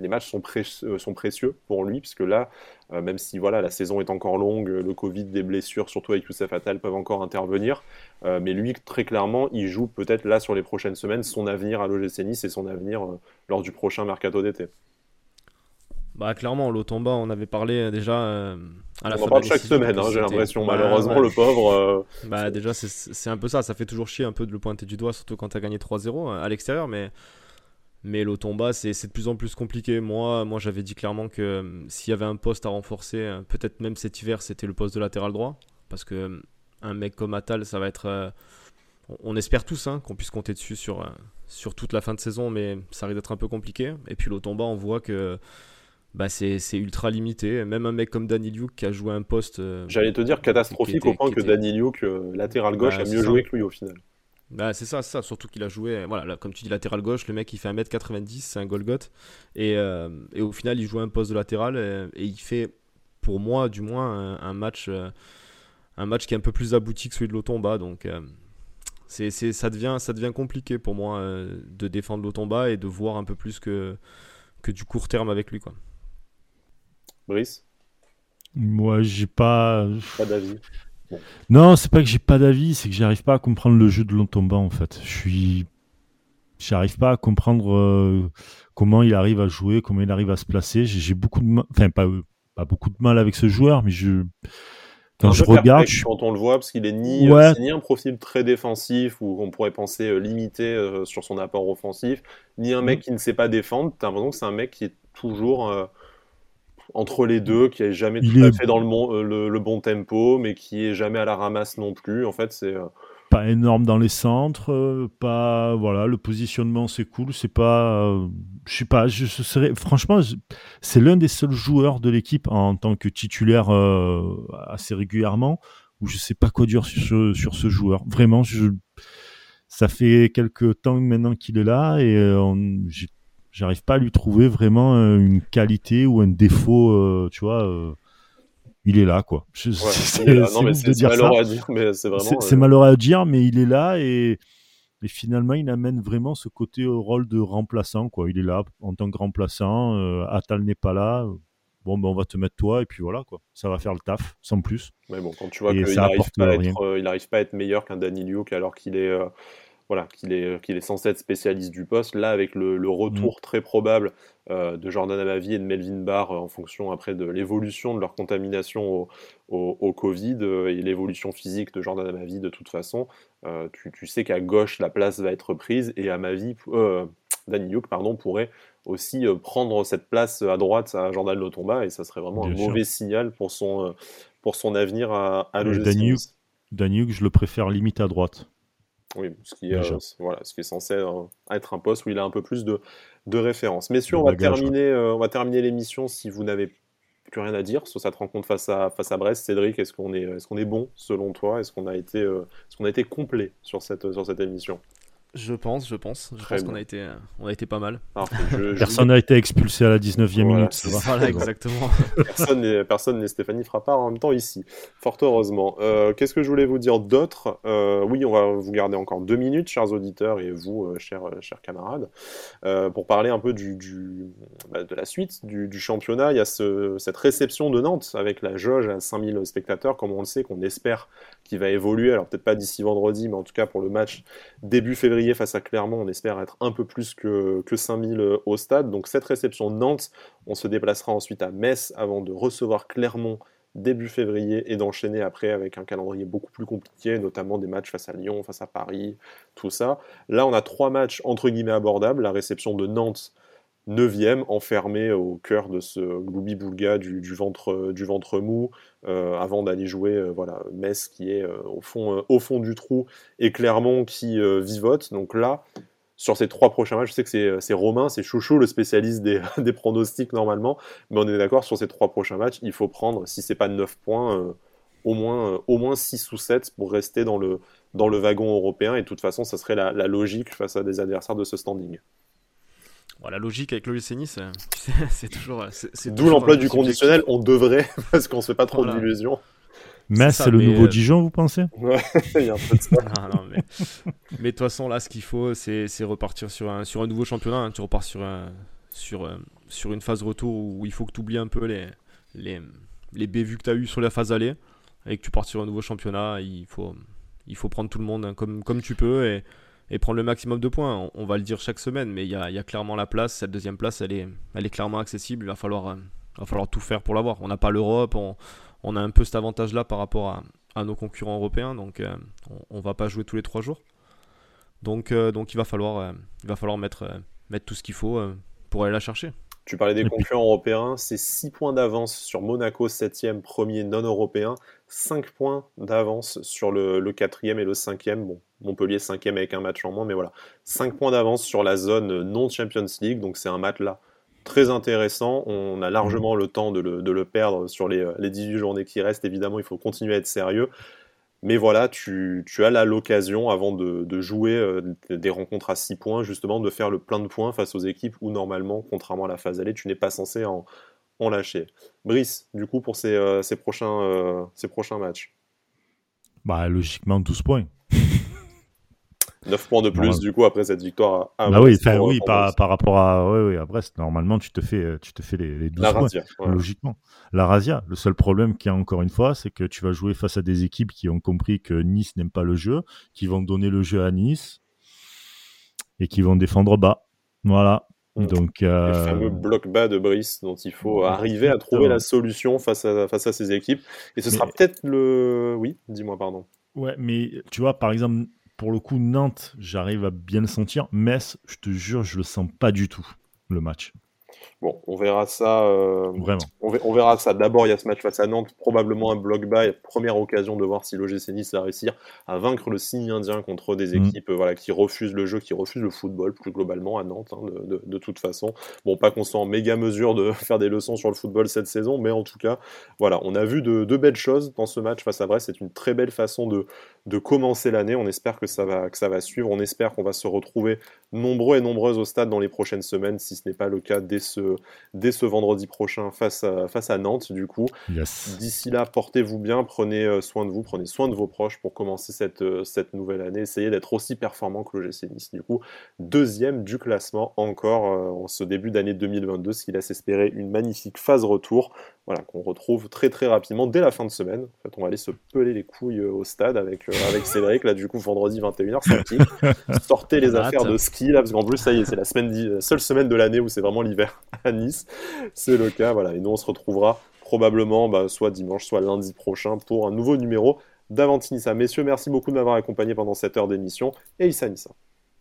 les, matchs sont, pré- sont précieux pour lui puisque là euh, même si voilà la saison est encore longue, le Covid, des blessures, surtout avec Youssef Attal, peuvent encore intervenir. Mais lui, très clairement, il joue peut-être là sur les prochaines semaines son avenir à l'OGC Nice et son avenir lors du prochain mercato d'été. Bah clairement, Lotomba, on avait parlé déjà euh, à la On fin en de parle la chaque semaine, que hein, j'ai l'impression. Bah, Malheureusement, ouais. le pauvre. euh, *laughs* Bah déjà, c'est- un peu ça, ça fait toujours chier un peu de le pointer du doigt, surtout quand tu as gagné 3-0 à l'extérieur, mais, mais l'Otomba, c'est c'est de plus en plus compliqué. Moi, moi j'avais dit clairement que euh, s'il y avait un poste à renforcer, euh, peut-être même cet hiver, c'était le poste de latéral droit, parce que euh, un mec comme Atal, ça va être... euh, on- espère tous hein, qu'on puisse compter dessus sur, euh, sur toute la fin de saison, mais ça risque d'être un peu compliqué. Et puis l'Otomba, on voit que bah, c'est ultra limité. Même un mec comme Danny Luke qui a joué un poste... euh, J'allais te dire catastrophique était- au point que était- Danny Luke, latéral gauche, Bah, a c'est mieux ça. joué que lui au final. Bah, c'est ça, c'est ça, surtout qu'il a joué, voilà, là, comme tu dis, latéral gauche, le mec il fait 1m90, c'est un Golgoth, et, euh, et au final il joue un poste de latéral, et, et il fait, pour moi du moins, un, un match, euh, un match qui est un peu plus abouti que celui de l'Otomba, donc euh, c'est, c'est, ça, devient, ça devient compliqué pour moi euh, de défendre l'Otomba et de voir un peu plus que, que du court terme avec lui. Quoi. Brice, Moi, j'ai pas. pas d'avis. Non, c'est pas que j'ai pas d'avis, c'est que j'arrive pas à comprendre le jeu de Lontomba en fait. Je suis. J'arrive pas à comprendre euh, comment il arrive à jouer, comment il arrive à se placer. J'ai beaucoup de. ma- Enfin, pas, pas beaucoup de mal avec ce joueur, mais je quand je regarde, quand on le voit, parce qu'il est ni, euh, ni un profil très défensif ou qu'on pourrait penser euh, limité euh, sur son apport offensif, ni un mec mm. qui ne sait pas défendre. T'as l'impression que c'est un mec qui est toujours entre les deux, qui est jamais tout à fait dans le, le, bon tempo, mais qui est jamais à la ramasse non plus. En fait, c'est pas énorme dans les centres, euh, pas voilà, le positionnement c'est cool, c'est pas, euh, je sais pas, je, serais franchement, c'est l'un des seuls joueurs de l'équipe en tant que titulaire euh, assez régulièrement où je sais pas quoi dire sur ce, sur ce joueur. Vraiment, je, ça fait quelques temps maintenant qu'il est là et j'arrive pas à lui trouver vraiment une qualité ou un défaut, tu vois il est là, quoi. *laughs* c'est malheureux à dire, mais c'est vraiment. C'est euh, malheureux à dire, mais il est là et, finalement, il amène vraiment ce côté au rôle de remplaçant, quoi. Il est là en tant que remplaçant. Euh, Atal n'est pas là. Bon, ben, on va te mettre toi et puis voilà, quoi. Ça va faire le taf, sans plus. Mais bon, quand tu vois qu'il n'arrive pas, euh, pas, à être meilleur qu'un Danny Luke alors qu'il est voilà, qu'il est, qu'il est censé être spécialiste du poste. Là, avec le, retour mm. très probable euh, de Jordan Amavi et de Melvin Barr euh, en fonction après de l'évolution de leur contamination au, Covid euh, et l'évolution physique de Jordan Amavi de toute façon, tu, sais qu'à gauche, la place va être prise et Amavi, Danny Youk, pardon, pourrait aussi prendre cette place à droite à Jordan Lotomba et ça serait vraiment un mauvais signal pour son, pour son avenir à, à Danny Youk, je le préfère limite à droite. Oui, ce qui, euh, voilà, ce qui est censé euh, être un poste où il a un peu plus de, de références. Messieurs, on va, terminer, euh, on va terminer l'émission si vous n'avez plus rien à dire sur cette rencontre face à, face à Brest. Cédric, est-ce qu'on est, est, qu'on est bon selon toi? Est-ce qu'on a, été, est qu'on a été complet sur cette, sur cette émission? Je pense, je pense. Je pense qu'on a été, on a été pas mal. personne n'a été expulsé à la 19e minute. Voilà, exactement. *laughs* personne n'est Stéphanie Frappard en même temps ici. Fort heureusement. Euh, qu'est-ce que je voulais vous dire d'autre? Euh, Oui, on va vous garder encore deux minutes, chers auditeurs et vous, euh, chers, chers camarades, pour parler un peu du, du bah, de la suite du, du, championnat. Il y a ce, cette réception de Nantes avec la jauge à 5000 spectateurs, comme on le sait, qu'on espère qu'il va évoluer. Alors peut-être pas d'ici vendredi, mais en tout cas pour le match début février face à Clermont, on espère être un peu plus que, que 5000 euh, au stade. Donc cette réception Nantes, on se déplacera ensuite à Metz avant de recevoir Clermont début février et d'enchaîner après avec un calendrier beaucoup plus compliqué, notamment des matchs face à Lyon, face à Paris, tout ça. Là, on a trois matchs entre guillemets abordables. La réception de Nantes 9 enfermé au cœur de ce gloubi-boulga du, ventre, du ventre mou, euh, avant d'aller jouer euh, voilà, Metz qui est euh, au, fond, au fond du trou et Clermont qui vivote. Donc là, sur ces trois prochains matchs, je sais que c'est Romain, c'est Chouchou, le spécialiste des, *laughs* des, pronostics normalement, mais on est d'accord, sur ces trois prochains matchs, il faut prendre, si c'est pas 9 points, au, moins, au moins 6 ou 7 pour rester dans le, dans le wagon européen, et de toute façon, ça serait la logique face à des adversaires de ce standing la logique avec le Nice, *laughs* c'est toujours. D'où l'emploi du conditionnel, on devrait, *laughs* parce qu'on se fait pas trop d'illusions. Mais c'est le nouveau euh, Dijon, vous pensez? *laughs* Ouais, il y a un peu de ça. mais... de toute façon, là, ce qu'il faut, c'est repartir sur un, sur un nouveau championnat. Hein. Tu repars sur, un, sur, sur une phase retour où il faut que tu oublies un peu les, les, les bévues que tu as eu sur la phase aller et que tu pars sur un nouveau championnat. Il faut, il faut prendre tout le monde hein, comme, comme tu peux. Et, et prendre le maximum de points. On, va le dire chaque semaine, mais il y a, clairement la place. Cette deuxième place, elle est, elle est clairement accessible. Il va falloir, euh, va falloir tout faire pour l'avoir. On n'a pas l'Europe, on, a un peu cet avantage-là par rapport à, nos concurrents européens, donc euh, on, ne va pas jouer tous les trois jours. Donc, euh, donc il va falloir, il va falloir mettre, mettre tout ce qu'il faut pour aller la chercher. Tu parlais des concurrents européens, c'est 6 points d'avance sur Monaco, 7e, premier non européen, 5 points d'avance sur le, le 4e et le 5e. Bon, Montpellier 5e avec un match en moins, mais voilà, 5 points d'avance sur la zone non Champions League, donc c'est un match là très intéressant. On a largement le temps de le, perdre sur les, les, 18 journées qui restent. Évidemment, il faut continuer à être sérieux. Mais voilà, tu, as là l'occasion, avant de, jouer euh, des rencontres à 6 points, justement, de faire le plein de points face aux équipes où, normalement, contrairement à la phase allée, tu n'es pas censé en, lâcher. Brice, du coup, pour ces, euh, prochains, euh, ces prochains matchs bah, Logiquement, 12 points. 9 points de plus, du coup, après cette victoire à bah oui, oui par, par, rapport à, à Brest, normalement, tu te fais, tu te fais les, les 12 points, logiquement. La Razia, le seul problème qu'il y a encore une fois, c'est que tu vas jouer face à des équipes qui ont compris que Nice n'aime pas le jeu, qui vont donner le jeu à Nice et qui vont défendre bas. Voilà. Donc, Le fameux bloc bas de Brice dont il faut arriver à trouver la solution face à, face à ces équipes. Et ce sera peut-être le. Oui, dis-moi, pardon. Ouais, mais tu vois, par exemple, pour le coup, Nantes, j'arrive à bien le sentir. Metz, je te jure, je le sens pas du tout, le match. Bon, on verra ça. Euh, Vraiment. On, verra ça. D'abord, il y a ce match face à Nantes, probablement un bloc bas. Première occasion de voir si l'OGC Nice va réussir à vaincre le signe indien contre des mm. équipes voilà, qui refusent le jeu, qui refusent le football plus globalement à Nantes, hein, de, toute façon. Bon, pas qu'on soit en méga mesure de *laughs* faire des leçons sur le football cette saison, mais en tout cas, voilà, on a vu de, belles choses dans ce match face à Brest. C'est une très belle façon de, de commencer l'année. On espère que ça, va, que ça va suivre. On espère qu'on va se retrouver nombreux et nombreuses au stade dans les prochaines semaines, si ce n'est pas le cas dès ce dès ce vendredi prochain face à, face à Nantes, du coup. D'ici là, portez-vous bien, prenez euh, soin de vous, prenez soin de vos proches pour commencer cette, euh, cette nouvelle année. Essayez d'être aussi performant que le GC Nice, du coup. Deuxième du classement encore euh, en ce début d'année 2022, ce qui laisse espérer une magnifique phase retour voilà, qu'on retrouve très très rapidement dès la fin de semaine. En fait, on va aller se peler les couilles au stade avec, avec Cédric, là du coup vendredi 21h, ça *laughs* Sortez les affaires de ski là, parce qu'en plus ça y est, c'est la semaine, seule semaine de l'année où c'est vraiment l'hiver à Nice. C'est le cas, voilà. Et nous on se retrouvera probablement bah, soit dimanche, soit lundi prochain pour un nouveau numéro d'Avantinissa. Messieurs, merci beaucoup de m'avoir accompagné pendant cette heure d'émission et Issa Nissa.